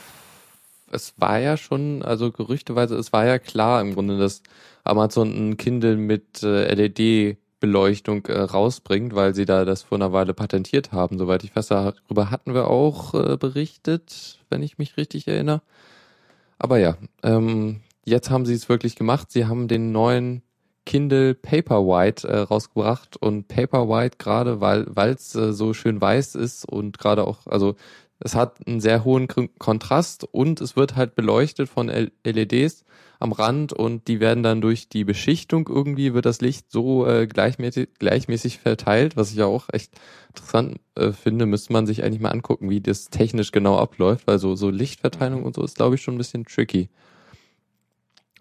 es war ja schon, also gerüchteweise, es war ja klar im Grunde, dass Amazon ein Kindle mit äh, LED Beleuchtung äh, rausbringt, weil sie da das vor einer Weile patentiert haben. Soweit ich weiß, darüber hatten wir auch äh, berichtet, wenn ich mich richtig erinnere. Aber ja, ähm, jetzt haben sie es wirklich gemacht. Sie haben den neuen Kindle Paperwhite äh, rausgebracht und Paperwhite gerade, weil es äh, so schön weiß ist und gerade auch, also es hat einen sehr hohen Kontrast und es wird halt beleuchtet von LEDs am Rand und die werden dann durch die Beschichtung irgendwie wird das Licht so äh, gleichmäßig, gleichmäßig verteilt, was ich ja auch echt interessant äh, finde, müsste man sich eigentlich mal angucken, wie das technisch genau abläuft, weil so, so Lichtverteilung und so ist, glaube ich, schon ein bisschen tricky.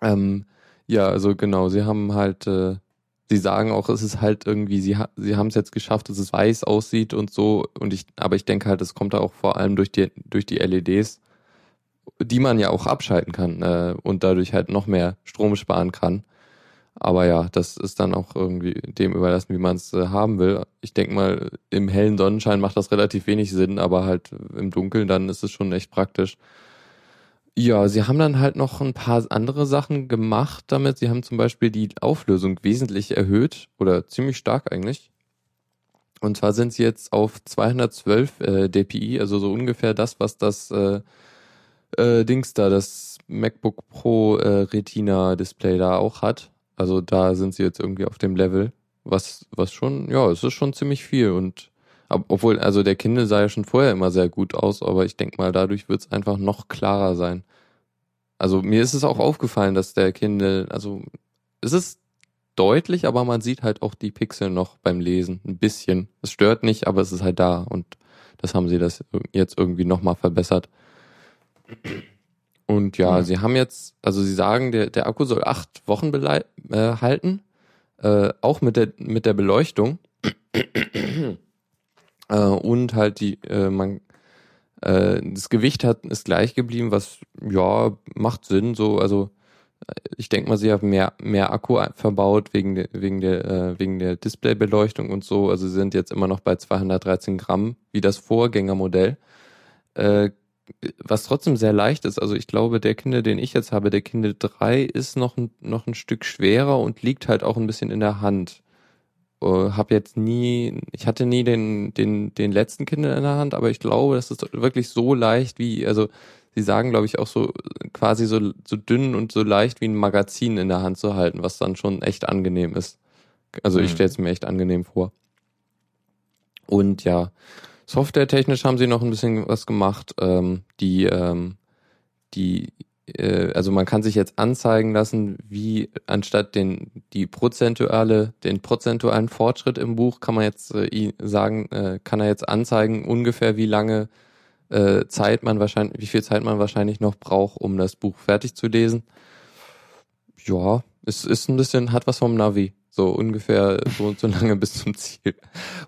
Ähm, ja, also genau, sie haben halt, äh, sie sagen auch, es ist halt irgendwie, sie, ha sie haben es jetzt geschafft, dass es weiß aussieht und so, und ich, aber ich denke halt, es kommt da auch vor allem durch die, durch die LEDs die man ja auch abschalten kann äh, und dadurch halt noch mehr Strom sparen kann. Aber ja, das ist dann auch irgendwie dem überlassen, wie man es äh, haben will. Ich denke mal, im hellen Sonnenschein macht das relativ wenig Sinn, aber halt im Dunkeln dann ist es schon echt praktisch. Ja, sie haben dann halt noch ein paar andere Sachen gemacht damit. Sie haben zum Beispiel die Auflösung wesentlich erhöht oder ziemlich stark eigentlich. Und zwar sind sie jetzt auf 212 äh, dpi, also so ungefähr das, was das äh, äh, Dings da, das MacBook Pro äh, Retina Display da auch hat. Also da sind sie jetzt irgendwie auf dem Level, was was schon, ja, es ist schon ziemlich viel und obwohl, also der Kindle sah ja schon vorher immer sehr gut aus, aber ich denke mal, dadurch wird es einfach noch klarer sein. Also mir ist es auch aufgefallen, dass der Kindle, also es ist deutlich, aber man sieht halt auch die Pixel noch beim Lesen ein bisschen. Es stört nicht, aber es ist halt da und das haben sie das jetzt irgendwie nochmal verbessert. Und ja, ja, sie haben jetzt, also sie sagen, der, der Akku soll acht Wochen äh, halten, äh, auch mit der, mit der Beleuchtung. Äh, und halt die, äh, man, äh, das Gewicht hat, ist gleich geblieben, was ja macht Sinn. So, also äh, ich denke mal, sie haben mehr, mehr Akku verbaut wegen der, wegen der, äh, wegen der Displaybeleuchtung und so. Also sie sind jetzt immer noch bei 213 Gramm wie das Vorgängermodell. Äh, was trotzdem sehr leicht ist. Also ich glaube, der Kindle, den ich jetzt habe, der Kindle 3, ist noch ein, noch ein Stück schwerer und liegt halt auch ein bisschen in der Hand. Uh, hab jetzt nie, ich hatte nie den, den, den letzten Kindle in der Hand, aber ich glaube, das ist wirklich so leicht wie, also sie sagen, glaube ich, auch so quasi so, so dünn und so leicht wie ein Magazin in der Hand zu halten, was dann schon echt angenehm ist. Also ich mhm. stelle es mir echt angenehm vor. Und ja, Softwaretechnisch haben sie noch ein bisschen was gemacht. Ähm, die, ähm, die, äh, also man kann sich jetzt anzeigen lassen, wie anstatt den die prozentuale, den prozentualen Fortschritt im Buch kann man jetzt äh, sagen, äh, kann er jetzt anzeigen ungefähr wie lange äh, Zeit man wahrscheinlich, wie viel Zeit man wahrscheinlich noch braucht, um das Buch fertig zu lesen. Ja, es ist ein bisschen, hat was vom Navi. So ungefähr so und so lange bis zum Ziel.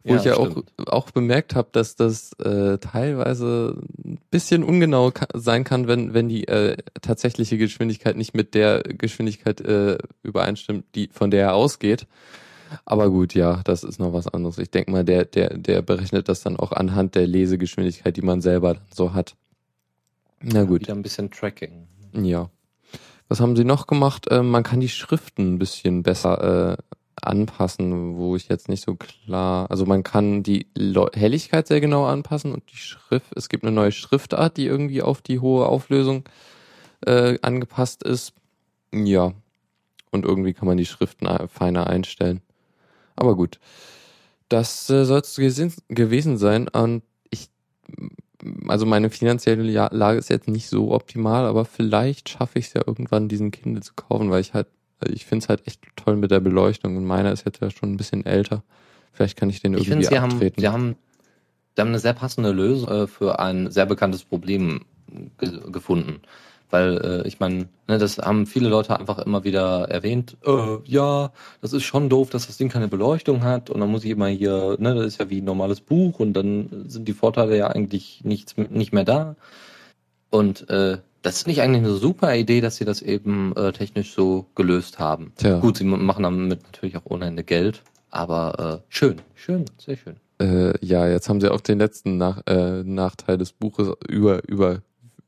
Wo ja, ich ja auch, auch bemerkt habe, dass das äh, teilweise ein bisschen ungenau ka sein kann, wenn, wenn die äh, tatsächliche Geschwindigkeit nicht mit der Geschwindigkeit äh, übereinstimmt, die von der er ausgeht. Aber gut, ja, das ist noch was anderes. Ich denke mal, der, der, der berechnet das dann auch anhand der Lesegeschwindigkeit, die man selber so hat. Na gut. Wieder ein bisschen Tracking. Ja. Was haben sie noch gemacht? Äh, man kann die Schriften ein bisschen besser äh, anpassen, wo ich jetzt nicht so klar, also man kann die Helligkeit sehr genau anpassen und die Schrift, es gibt eine neue Schriftart, die irgendwie auf die hohe Auflösung äh, angepasst ist. Ja. Und irgendwie kann man die Schriften feiner einstellen. Aber gut. Das äh, soll es gewesen sein. Und ich, also meine finanzielle Lage ist jetzt nicht so optimal, aber vielleicht schaffe ich es ja irgendwann, diesen Kindle zu kaufen, weil ich halt also ich finde es halt echt toll mit der Beleuchtung und meiner ist jetzt ja schon ein bisschen älter. Vielleicht kann ich den irgendwie ich find, sie abtreten. Haben, sie, haben, sie haben eine sehr passende Lösung äh, für ein sehr bekanntes Problem ge gefunden. Weil äh, ich meine, ne, das haben viele Leute einfach immer wieder erwähnt. Äh, ja, das ist schon doof, dass das Ding keine Beleuchtung hat und dann muss ich immer hier, ne, das ist ja wie ein normales Buch und dann sind die Vorteile ja eigentlich nichts nicht mehr da. Und äh, das ist nicht eigentlich eine super Idee, dass sie das eben äh, technisch so gelöst haben. Tja. Gut, sie machen damit natürlich auch ohne Ende Geld, aber äh, schön, schön, sehr schön. Äh, ja, jetzt haben sie auch den letzten Nach äh, Nachteil des Buches über, über,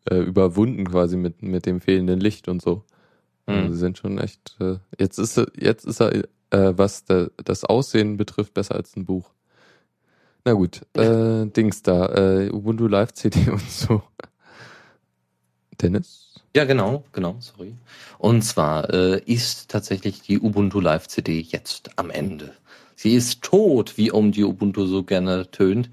äh, überwunden quasi mit, mit dem fehlenden Licht und so. Also mhm. sie sind schon echt, äh, jetzt ist er, jetzt ist er, äh, was der, das Aussehen betrifft, besser als ein Buch. Na gut, äh, Dings da, äh, Ubuntu Live CD und so. Dennis? Ja, genau, genau, sorry. Und zwar äh, ist tatsächlich die Ubuntu Live CD jetzt am Ende. Sie ist tot, wie um die Ubuntu so gerne tönt.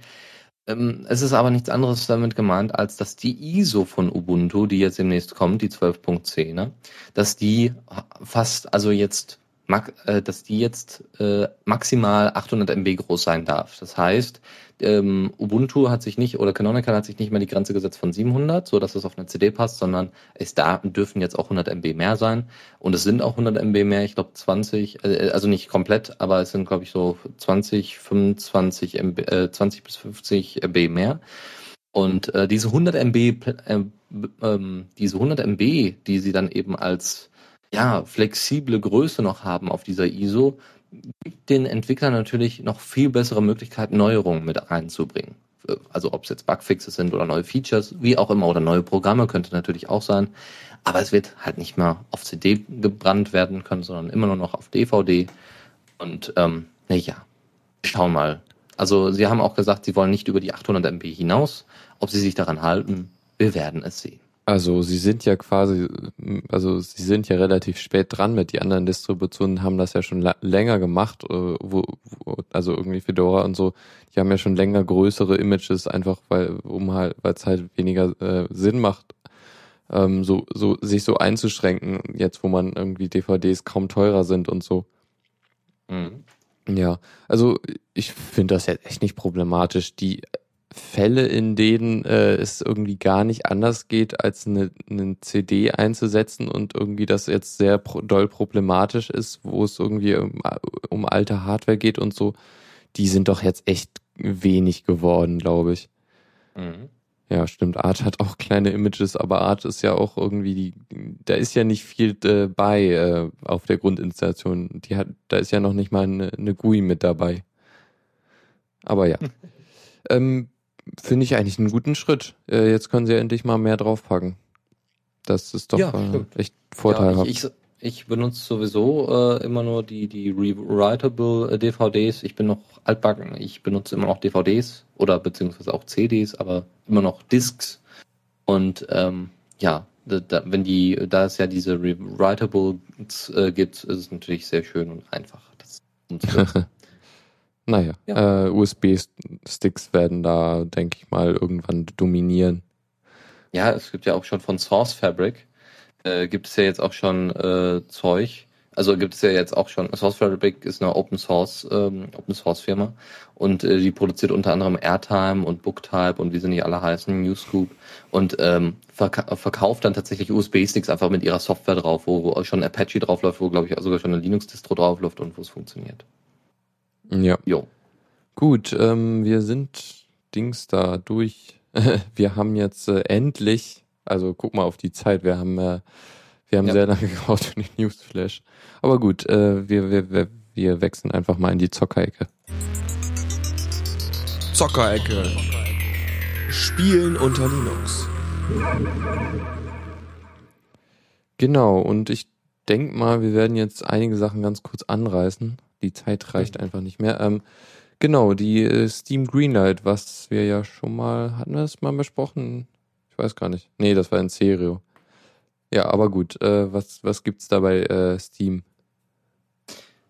Ähm, es ist aber nichts anderes damit gemeint, als dass die ISO von Ubuntu, die jetzt demnächst kommt, die 12.10er, dass die fast, also jetzt dass die jetzt äh, maximal 800 MB groß sein darf. Das heißt, ähm, Ubuntu hat sich nicht oder Canonical hat sich nicht mehr die Grenze gesetzt von 700, so dass es auf eine CD passt, sondern es da dürfen jetzt auch 100 MB mehr sein und es sind auch 100 MB mehr. Ich glaube 20, äh, also nicht komplett, aber es sind glaube ich so 20, 25 MB, äh, 20 bis 50 MB mehr. Und äh, diese 100 MB, äh, ähm, diese 100 MB, die sie dann eben als ja, flexible Größe noch haben auf dieser ISO, gibt den Entwicklern natürlich noch viel bessere Möglichkeiten, Neuerungen mit einzubringen. Also ob es jetzt Bugfixes sind oder neue Features, wie auch immer, oder neue Programme könnte natürlich auch sein. Aber es wird halt nicht mehr auf CD gebrannt werden können, sondern immer nur noch auf DVD. Und ähm, naja, schauen mal. Also sie haben auch gesagt, sie wollen nicht über die 800 MB hinaus. Ob sie sich daran halten, wir werden es sehen. Also sie sind ja quasi, also sie sind ja relativ spät dran mit die anderen Distributionen haben das ja schon länger gemacht, äh, wo, wo, also irgendwie Fedora und so, die haben ja schon länger größere Images, einfach weil um halt, weil es halt weniger äh, Sinn macht, ähm, so so sich so einzuschränken, jetzt wo man irgendwie DVDs kaum teurer sind und so. Mhm. Ja, also ich finde das jetzt echt nicht problematisch. Die Fälle, in denen äh, es irgendwie gar nicht anders geht, als eine, eine CD einzusetzen und irgendwie das jetzt sehr pro doll problematisch ist, wo es irgendwie um, um alte Hardware geht und so, die sind doch jetzt echt wenig geworden, glaube ich. Mhm. Ja, stimmt. Art hat auch kleine Images, aber Art ist ja auch irgendwie die, da ist ja nicht viel äh, bei äh, auf der Grundinstallation. Die hat, da ist ja noch nicht mal eine, eine GUI mit dabei. Aber ja. ähm, Finde ich eigentlich einen guten Schritt. Äh, jetzt können sie ja endlich mal mehr draufpacken. Das ist doch Ja, äh, echt vorteilhaft. Ja, ich, ich, ich benutze sowieso äh, immer nur die, die rewritable äh, DVDs. Ich bin noch altbacken. Ich benutze immer noch DVDs oder beziehungsweise auch CDs, aber immer noch Discs. Und ähm, ja, da, da, wenn die, da es ja diese rewritable äh, gibt, ist es natürlich sehr schön und einfach. Das umzusetzen. Naja, äh, USB-Sticks werden da, denke ich mal, irgendwann dominieren. Ja, es gibt ja auch schon von Source Fabric, äh, gibt es ja jetzt auch schon äh, Zeug. Also gibt es ja jetzt auch schon, Source Fabric ist eine Open Source, ähm, Open Source Firma und äh, die produziert unter anderem Airtime und Booktype und wie sie nicht alle heißen, Newscoop und ähm, verka verkauft dann tatsächlich USB-Sticks einfach mit ihrer Software drauf, wo, wo schon Apache draufläuft, wo glaube ich sogar schon eine Linux-Distro draufläuft und wo es funktioniert. Ja. Jo. Gut, ähm, wir sind Dings da durch. wir haben jetzt äh, endlich, also guck mal auf die Zeit, wir haben, äh, wir haben Ja. sehr lange gebraucht für den Newsflash. Aber gut, äh, wir, wir, wir, wir wechseln einfach mal in die Zockerecke. Zockerecke. Spielen unter Linux. Genau, und ich denk mal, wir werden jetzt einige Sachen ganz kurz anreißen. Die Zeit reicht einfach nicht mehr. Ähm, genau, die äh, Steam Greenlight, was wir ja schon mal, hatten wir das mal besprochen? Ich weiß gar nicht. Nee, das war in Serio. Ja, aber gut, äh, was, was gibt's da bei äh, Steam?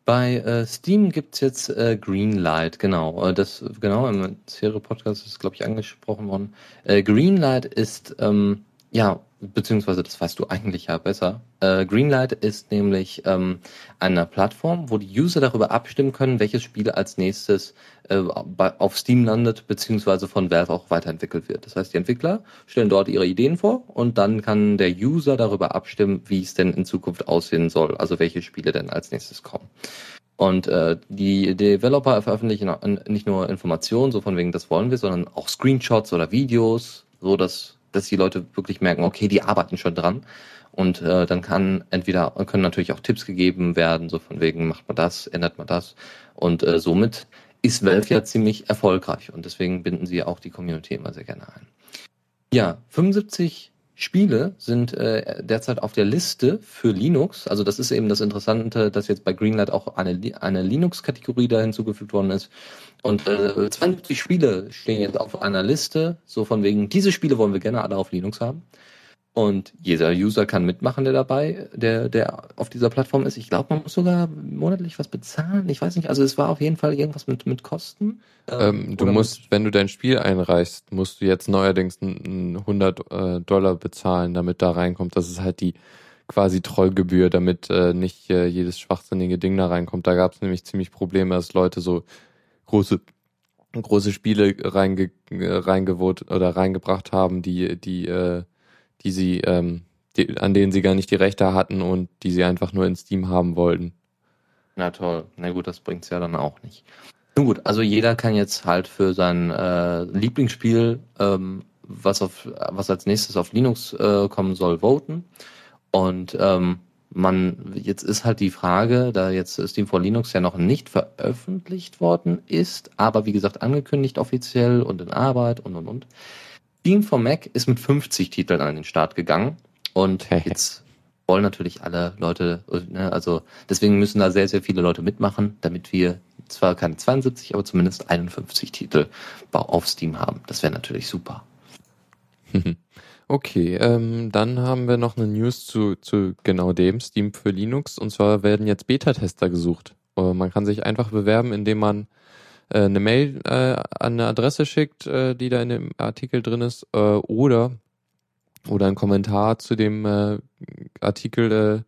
Bei äh, Steam gibt's jetzt äh, Greenlight, genau. Äh, das genau im Serie-Podcast ist, glaube ich, angesprochen worden. Äh, Greenlight ist, ähm, ja, beziehungsweise das weißt du eigentlich ja besser. Äh, Greenlight ist nämlich ähm, eine Plattform, wo die User darüber abstimmen können, welches Spiel als nächstes äh, bei, auf Steam landet, beziehungsweise von Valve auch weiterentwickelt wird. Das heißt, die Entwickler stellen dort ihre Ideen vor und dann kann der User darüber abstimmen, wie es denn in Zukunft aussehen soll, also welche Spiele denn als nächstes kommen. Und äh, die Developer veröffentlichen n- nicht nur Informationen, so von wegen, das wollen wir, sondern auch Screenshots oder Videos, so dass, dass die Leute wirklich merken, okay, die arbeiten schon dran. Und äh, dann kann entweder können natürlich auch Tipps gegeben werden, so von wegen, macht man das, ändert man das. Und äh, somit ist Valve ja ziemlich erfolgreich und deswegen binden sie auch die Community immer sehr gerne ein. Ja, 75 Spiele sind äh, derzeit auf der Liste für Linux. Also das ist eben das Interessante, dass jetzt bei Greenlight auch eine, eine Linux-Kategorie da hinzugefügt worden ist. Und äh, 72 Spiele stehen jetzt auf einer Liste, so von wegen, diese Spiele wollen wir gerne alle auf Linux haben. Und jeder User kann mitmachen, der dabei, der, der auf dieser Plattform ist. Ich glaube, man muss sogar monatlich was bezahlen. Ich weiß nicht. Also es war auf jeden Fall irgendwas mit, mit Kosten. Ähm, du oder musst, wenn du dein Spiel einreichst, musst du jetzt neuerdings ein, ein 100 äh, Dollar bezahlen, damit da reinkommt. Das ist halt die quasi Trollgebühr, damit äh, nicht äh, jedes schwachsinnige Ding da reinkommt. Da gab es nämlich ziemlich Probleme, dass Leute so große große Spiele reinge, reingewot oder reingebracht haben, die die äh, die sie ähm, die, an denen sie gar nicht die Rechte hatten und die sie einfach nur in Steam haben wollten. Na toll. Na gut, das bringt's ja dann auch nicht. Nun gut, also jeder kann jetzt halt für sein äh, Lieblingsspiel, ähm, was auf was als nächstes auf Linux äh, kommen soll, voten. Und ähm, man jetzt ist halt die Frage, da jetzt Steam for Linux ja noch nicht veröffentlicht worden ist, aber wie gesagt angekündigt offiziell und in Arbeit und und und. Steam for Mac ist mit 50 Titeln an den Start gegangen und jetzt wollen natürlich alle Leute, ne, also deswegen müssen da sehr, sehr viele Leute mitmachen, damit wir zwar keine 72, aber zumindest 51 Titel auf Steam haben. Das wäre natürlich super. Okay, ähm, dann haben wir noch eine News zu, zu genau dem, Steam für Linux. Und zwar werden jetzt Beta-Tester gesucht. Äh, man kann sich einfach bewerben, indem man äh, eine Mail äh, an eine Adresse schickt, äh, die da in dem Artikel drin ist, äh, oder oder einen Kommentar zu dem äh, Artikel äh,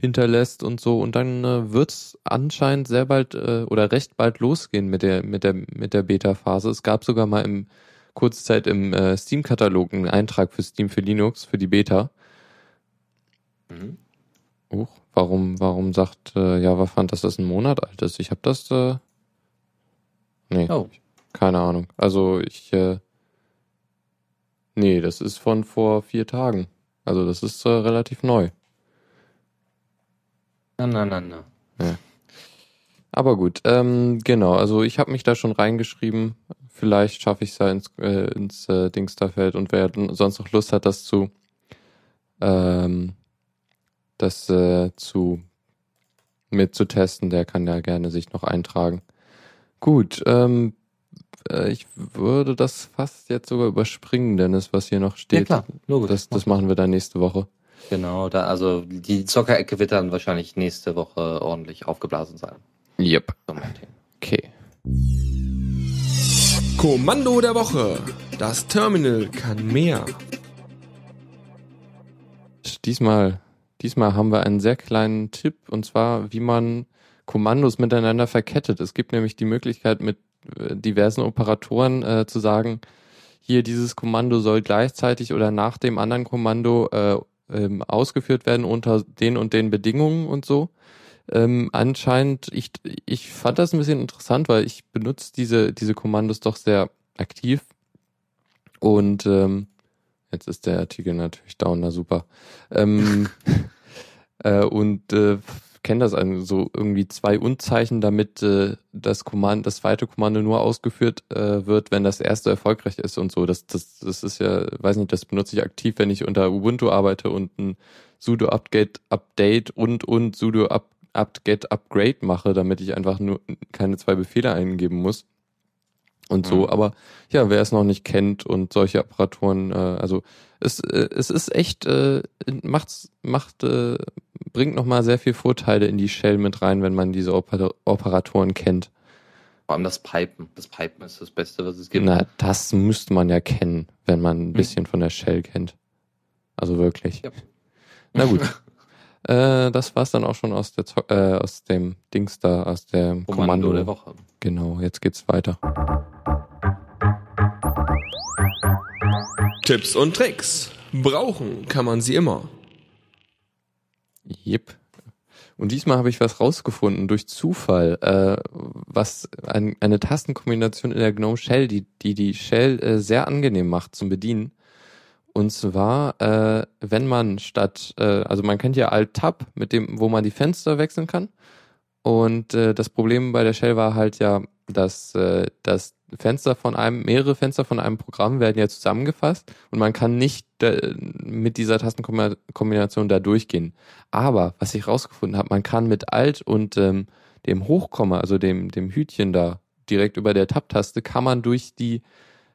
hinterlässt und so. Und dann äh, wird's anscheinend sehr bald äh, oder recht bald losgehen mit der mit der mit der Beta-Phase. Es gab sogar mal im kurze Zeit im äh, Steam-Katalog einen Eintrag für Steam für Linux für die Beta. Mhm. Uch, warum, warum sagt äh, Java Fund, dass das ein Monat alt ist? Ich habe das. Äh, nee. Oh. Keine Ahnung. Also ich, äh, nee, das ist von vor vier Tagen. Also das ist äh, relativ neu. Na, na, na, na. Ja. Aber gut, ähm, genau, also ich habe mich da schon reingeschrieben. Vielleicht schaffe ich es ja ins, äh, ins äh, Dingsterfeld und wer sonst noch Lust hat, das zu ähm, das äh, zu mit zu testen, der kann ja gerne sich noch eintragen. Gut, ähm, äh, ich würde das fast jetzt sogar überspringen, Dennis, was hier noch steht. Ja klar, logisch. Das, das machen wir dann nächste Woche. Genau, da also die Zockerecke wird dann wahrscheinlich nächste Woche ordentlich aufgeblasen sein. Yep. Okay. Kommando der Woche. Das Terminal kann mehr. Diesmal, diesmal haben wir einen sehr kleinen Tipp und zwar, wie man Kommandos miteinander verkettet. Es gibt nämlich die Möglichkeit, mit äh, diversen Operatoren äh, zu sagen, hier dieses Kommando soll gleichzeitig oder nach dem anderen Kommando äh, ähm, ausgeführt werden unter den und den Bedingungen und so. Ähm, anscheinend, ich, ich fand das ein bisschen interessant, weil ich benutze diese, diese Kommandos doch sehr aktiv. Und ähm, jetzt ist der Artikel natürlich down, na super. Ähm, äh, und äh, kenne das also so irgendwie zwei Unzeichen, damit äh, das Kommando, das zweite Kommando nur ausgeführt äh, wird, wenn das erste erfolgreich ist und so. Das, das, das ist ja, weiß nicht, das benutze ich aktiv, wenn ich unter Ubuntu arbeite und ein sudo update update und und sudo up, upget upgrade mache, damit ich einfach nur keine zwei Befehle eingeben muss und so. Mhm. Aber ja, wer es noch nicht kennt und solche Apparaturen, äh, also es, äh, es ist echt, äh, macht's, macht, äh, bringt nochmal sehr viel Vorteile in die Shell mit rein, wenn man diese Oper Operatoren kennt. Vor allem das Pipen. Das Pipen ist das Beste, was es gibt. Na, das müsste man ja kennen, wenn man ein mhm. bisschen mhm. von der Shell kennt. Also wirklich. Ja. Na gut. äh, das war's dann auch schon aus der Zo äh, aus dem Dings da, aus dem Kommando, Kommando der Woche. Genau, jetzt geht's weiter. Tipps und Tricks. Brauchen kann man sie immer. Jep. Und diesmal habe ich was rausgefunden durch Zufall, äh, was ein, eine Tastenkombination in der GNOME Shell, die die, die Shell äh, sehr angenehm macht zum Bedienen. Und zwar, äh, wenn man statt, äh, also man kennt ja Alt-Tab, mit dem, wo man die Fenster wechseln kann. Und äh, das Problem bei der Shell war halt ja, dass äh, das Fenster von einem, mehrere Fenster von einem Programm werden ja zusammengefasst und man kann nicht äh, mit dieser Tastenkombination da durchgehen. Aber was ich rausgefunden habe, man kann mit Alt und ähm, dem Hochkomma, also dem, dem Hütchen da direkt über der Tab-Taste, kann man durch die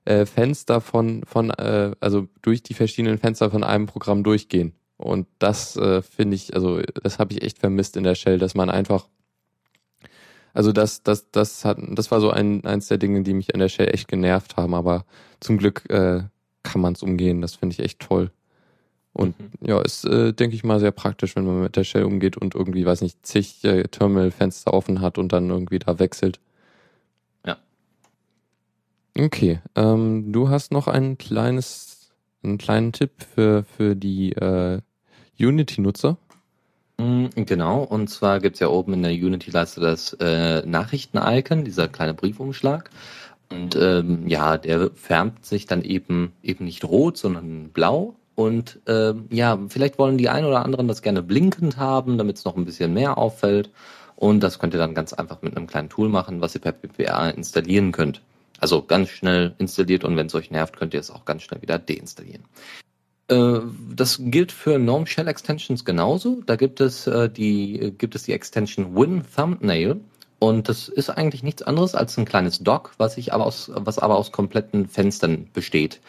äh, Fenster von, von äh, also durch die verschiedenen Fenster von einem Programm durchgehen. Und das äh, finde ich, also das habe ich echt vermisst in der Shell, dass man einfach also das, das, das hat, das war so ein, eins der Dinge, die mich an der Shell echt genervt haben, aber zum Glück äh, kann man es umgehen. Das finde ich echt toll. Und mhm. ja, ist, äh, denke ich mal, sehr praktisch, wenn man mit der Shell umgeht und irgendwie, weiß nicht, zig äh, Terminal-Fenster offen hat und dann irgendwie da wechselt. Ja. Okay, ähm, du hast noch ein kleines, einen kleinen Tipp für, für die äh, Unity-Nutzer. Mm, genau, und zwar gibt's ja oben in der Unity-Leiste das äh, Nachrichten-Icon, dieser kleine Briefumschlag. Und ähm, ja, der färbt sich dann eben eben nicht rot, sondern blau. Und ähm, ja, vielleicht wollen die einen oder anderen das gerne blinkend haben, damit es noch ein bisschen mehr auffällt. Und das könnt ihr dann ganz einfach mit einem kleinen Tool machen, was ihr per PPA installieren könnt. Also ganz schnell installiert und wenn es euch nervt, könnt ihr es auch ganz schnell wieder deinstallieren. Äh, das gilt für GNOME Shell Extensions genauso. Da gibt es äh, die gibt es die Extension Win Thumbnail und das ist eigentlich nichts anderes als ein kleines Dock, was sich aber aus was aber aus kompletten Fenstern besteht.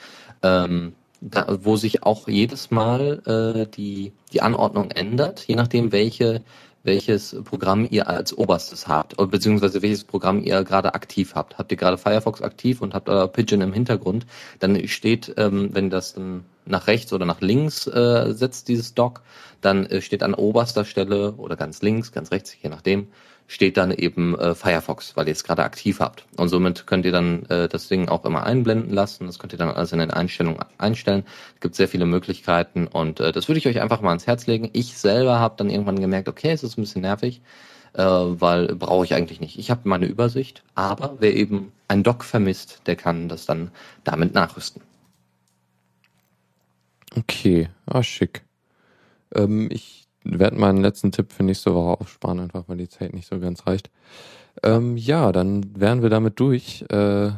Ähm, da, wo sich auch jedes Mal äh, die die Anordnung ändert, je nachdem welche welches Programm ihr als oberstes habt, beziehungsweise welches Programm ihr gerade aktiv habt. Habt ihr gerade Firefox aktiv und habt euer Pigeon im Hintergrund, dann steht, ähm, wenn das dann nach rechts oder nach links äh, setzt, dieses Dock, dann äh, steht an oberster Stelle oder ganz links, ganz rechts, je nachdem, steht dann eben äh, Firefox, weil ihr es gerade aktiv habt. Und somit könnt ihr dann äh, das Ding auch immer einblenden lassen. Das könnt ihr dann alles in den Einstellungen einstellen. Es gibt sehr viele Möglichkeiten und äh, das würde ich euch einfach mal ans Herz legen. Ich selber habe dann irgendwann gemerkt, okay, es ist ein bisschen nervig. äh, weil brauche ich eigentlich nicht. Ich habe meine Übersicht, aber wer eben ein Dock vermisst, der kann das dann damit nachrüsten. Okay, ah, schick. Ähm, ich werde meinen letzten Tipp für nächste Woche aufsparen, einfach weil die Zeit nicht so ganz reicht. Ähm, ja, dann wären wir damit durch. Äh,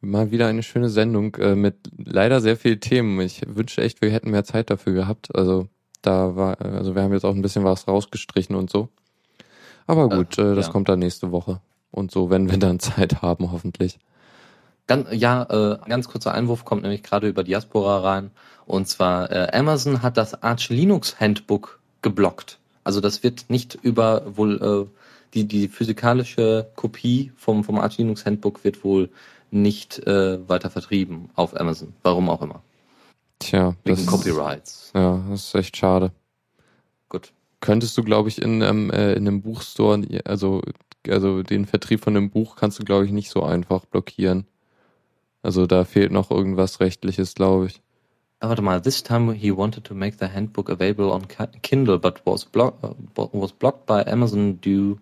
mal wieder eine schöne Sendung äh, mit leider sehr vielen Themen. Ich wünsche echt, wir hätten mehr Zeit dafür gehabt. Also da war, also wir haben jetzt auch ein bisschen was rausgestrichen und so. Aber gut, äh, das ja. kommt dann nächste Woche. Und so, wenn wir dann Zeit haben, hoffentlich. Ganz, ja, äh, ein ganz kurzer Einwurf kommt nämlich gerade über Diaspora rein. Und zwar, äh, Amazon hat das Arch Linux Handbook geblockt. Also das wird nicht über wohl äh, die, die physikalische Kopie vom, vom Arch Linux Handbook wird wohl nicht äh, weiter vertrieben auf Amazon. Warum auch immer. Tja, wegen das, Copyrights. Ja, das ist echt schade. Gut. Könntest du, glaube ich, in, ähm, äh, in einem Buchstore, also, also den Vertrieb von einem Buch kannst du, glaube ich, nicht so einfach blockieren. Also da fehlt noch irgendwas Rechtliches, glaube ich. Ah, warte mal, this time he wanted to make the handbook available on Kindle, but was, block, uh, was blocked by Amazon due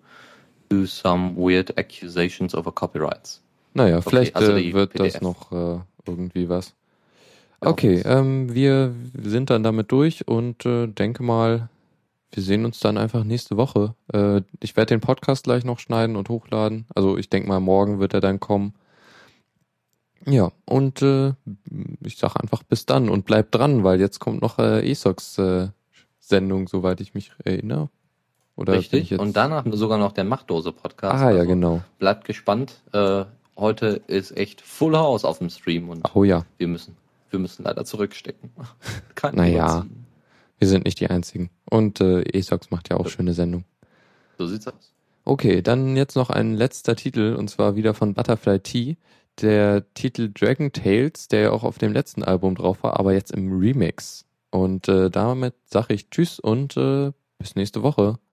to some weird accusations over copyrights. Naja, okay, vielleicht also äh, wird PDF. das noch äh, irgendwie was. Okay, ähm, wir sind dann damit durch und äh, denke mal, wir sehen uns dann einfach nächste Woche. Äh, ich werde den Podcast gleich noch schneiden und hochladen. Also ich denke mal, morgen wird er dann kommen. Ja, und äh, ich sage einfach bis dann und bleib dran, weil jetzt kommt noch äh, ESOX äh, Sendung, soweit ich mich erinnere. Oder Richtig, und danach sogar noch der Machtdose-Podcast. Ah, ja, also genau. Bleibt gespannt. Äh, heute ist echt Full House auf dem Stream und oh, ja. wir müssen wir müssen leider zurückstecken. Kein naja, wir sind nicht die Einzigen. Und äh, ESOX macht ja auch schöne Sendungen. So sieht's aus. Okay, dann jetzt noch ein letzter Titel und zwar wieder von Butterfly Tea. Der Titel Dragon Tales, der ja auch auf dem letzten Album drauf war, aber jetzt im Remix. Und äh, damit sage ich Tschüss und äh, bis nächste Woche.